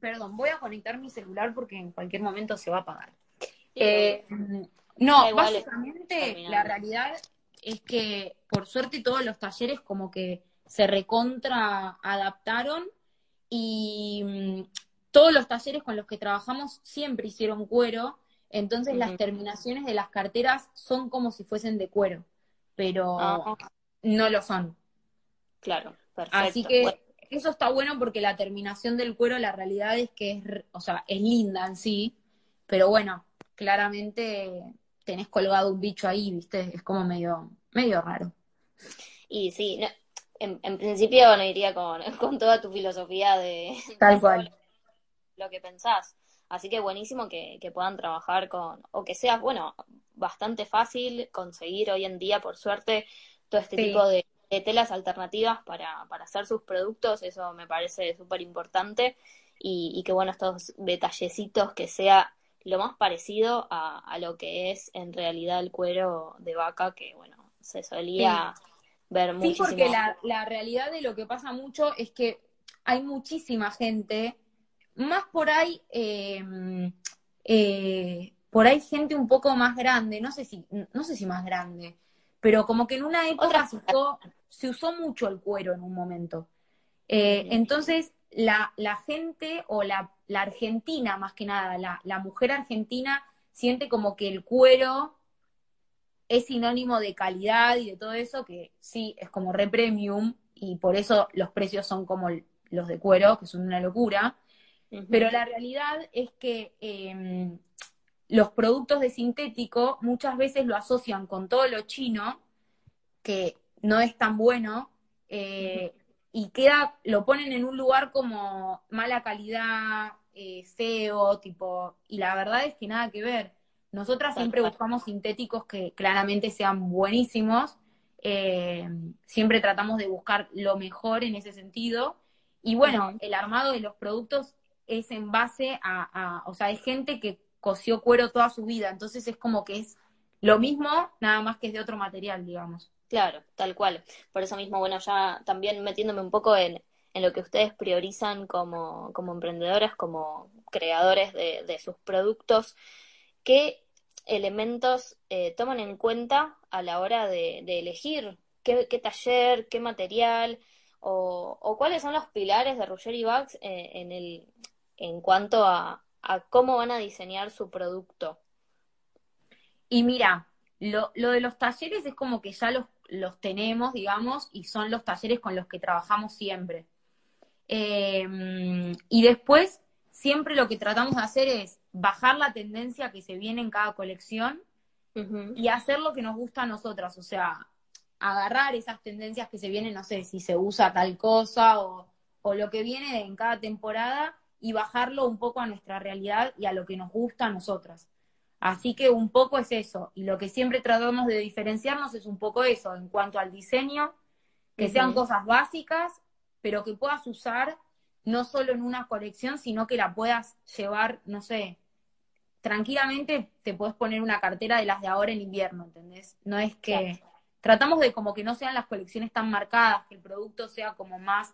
perdón, voy a conectar mi celular porque en cualquier momento se va a apagar. Sí, Eh, no, igual, básicamente la realidad es que por suerte todos los talleres como que se recontra adaptaron y mm, todos los talleres con los que trabajamos siempre hicieron cuero, entonces las terminaciones de las carteras son como si fuesen de cuero, pero Ah, no lo son. claro, perfecto. Así que Bueno, eso está bueno porque la terminación del cuero, la realidad es que es, o sea, es linda en sí, pero bueno, claramente tenés colgado un bicho ahí, ¿viste? Es como medio, medio raro. y sí, no, en, en principio no iría con, *laughs* con toda tu filosofía de, Tal cual. Lo que pensás. Así que buenísimo que, que puedan trabajar con, o que sea, bueno, bastante fácil conseguir hoy en día, por suerte, todo este Sí. tipo de, de telas alternativas para, para hacer sus productos. Eso me parece súper importante. Y, y que bueno, estos detallecitos que sea lo más parecido a, a lo que es en realidad el cuero de vaca, que bueno, se solía ver Sí, muchísimo. porque la, la realidad de lo que pasa mucho es que hay muchísima gente, más por ahí, eh, eh, por ahí gente un poco más grande, no sé si, no sé si más grande, pero como que en una época se usó, se usó mucho el cuero en un momento. Eh, entonces, la, la gente o la, la argentina, más que nada, la, la mujer argentina siente como que el cuero es sinónimo de calidad y de todo eso, que sí, es como re premium y por eso los precios son como los de cuero, que son una locura. Pero la realidad es que eh, los productos de sintético muchas veces lo asocian con todo lo chino, que no es tan bueno, eh, y queda, lo ponen en un lugar como mala calidad, eh, feo, tipo, y la verdad es que nada que ver. Nosotras siempre buscamos sintéticos que claramente sean buenísimos, eh, siempre tratamos de buscar lo mejor en ese sentido, y bueno, el armado de los productos es en base a, o sea, hay gente que cosió cuero toda su vida, entonces es como que es lo mismo, nada más que es de otro material, digamos. Claro, tal cual. Por eso mismo, bueno, ya también metiéndome un poco en, en lo que ustedes priorizan como, como emprendedoras, como creadores de, sus productos, ¿qué elementos eh, toman en cuenta a la hora de, elegir qué, taller, qué material o, cuáles son los pilares de Ruggeri Bugs eh, en el, en cuanto a, a cómo van a diseñar su producto? Y mira, lo, lo de los talleres es como que ya los, los tenemos, digamos, y son los talleres con los que trabajamos siempre. Eh, y después, siempre lo que tratamos de hacer es bajar la tendencia que se viene en cada colección y hacer lo que nos gusta a nosotras, o sea, agarrar esas tendencias que se vienen, no sé, si se usa tal cosa o, o lo que viene en cada temporada y bajarlo un poco a nuestra realidad y a lo que nos gusta a nosotras. Así que un poco es eso, y lo que siempre tratamos de diferenciarnos es un poco eso, en cuanto al diseño, que sean cosas básicas, pero que puedas usar no solo en una colección, sino que la puedas llevar, no sé, tranquilamente te puedes poner una cartera de las de ahora en invierno, ¿entendés? No es que tratamos de como que no sean las colecciones tan marcadas, que el producto sea como más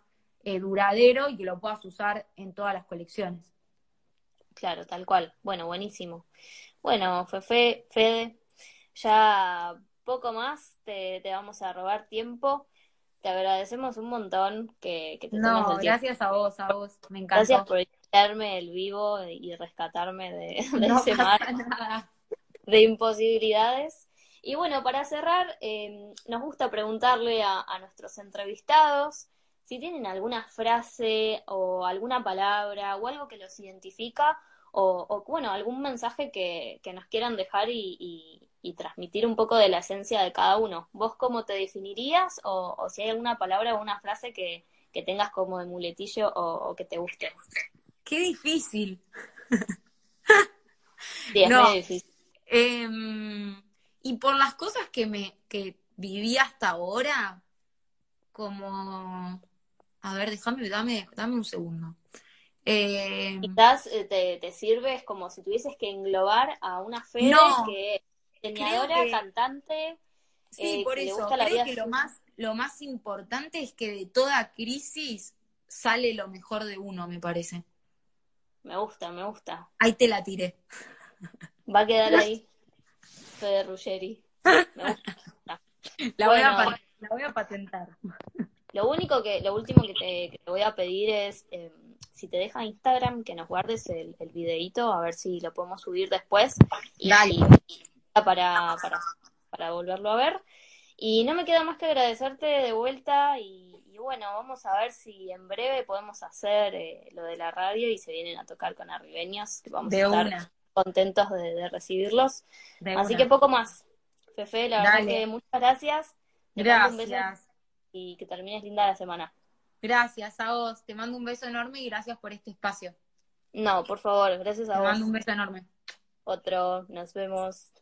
eh, duradero y que lo puedas usar en todas las colecciones. Claro, tal cual. Bueno, buenísimo. Bueno, Fefe, Fede, ya poco más te, te vamos a robar tiempo. Te agradecemos un montón que, que te tomes No, tiempo. gracias a vos, a vos, me encantó. Gracias por darme el vivo y rescatarme de, de no ese mar nada. de imposibilidades. Y bueno, para cerrar, eh, nos gusta preguntarle a, a nuestros entrevistados si tienen alguna frase o alguna palabra o algo que los identifica o, bueno, algún mensaje que, nos quieran dejar y, transmitir un poco de la esencia de cada uno. ¿Vos cómo te definirías o, si hay alguna palabra o una frase que, tengas como de muletillo o, que te guste? Qué difícil. *laughs* Sí, es muy difícil. Em, y por las cosas que me que viví hasta ahora, como a ver, déjame, dame, dame un segundo. Eh, Quizás eh, te, te sirve como si tuvieses que englobar a una fe que es diseñadora, cantante. Sí, eh, por eso. creo que lo más, lo más importante es que de toda crisis sale lo mejor de uno, me parece. Me gusta, me gusta. Ahí te la tiré. Va a quedar *laughs* ahí. Fede Ruggeri. La, voy a, la voy a patentar. Lo único que, lo último que te, voy a pedir es, em, si te deja Instagram, que nos guardes el, el videito, a ver si lo podemos subir después. Y, para, para, para volverlo a ver. Y no me queda más que agradecerte de vuelta y, bueno, vamos a ver si en breve podemos hacer eh, lo de la radio y se vienen a tocar con arribeños, que vamos a estar contentos de, recibirlos. Así que poco más. Fefe, la verdad que muchas gracias. gracias y que termines linda la semana. Gracias a vos, te mando un beso enorme y gracias por este espacio. No, por favor, gracias a vos. Te mando un beso enorme. Otro, nos vemos.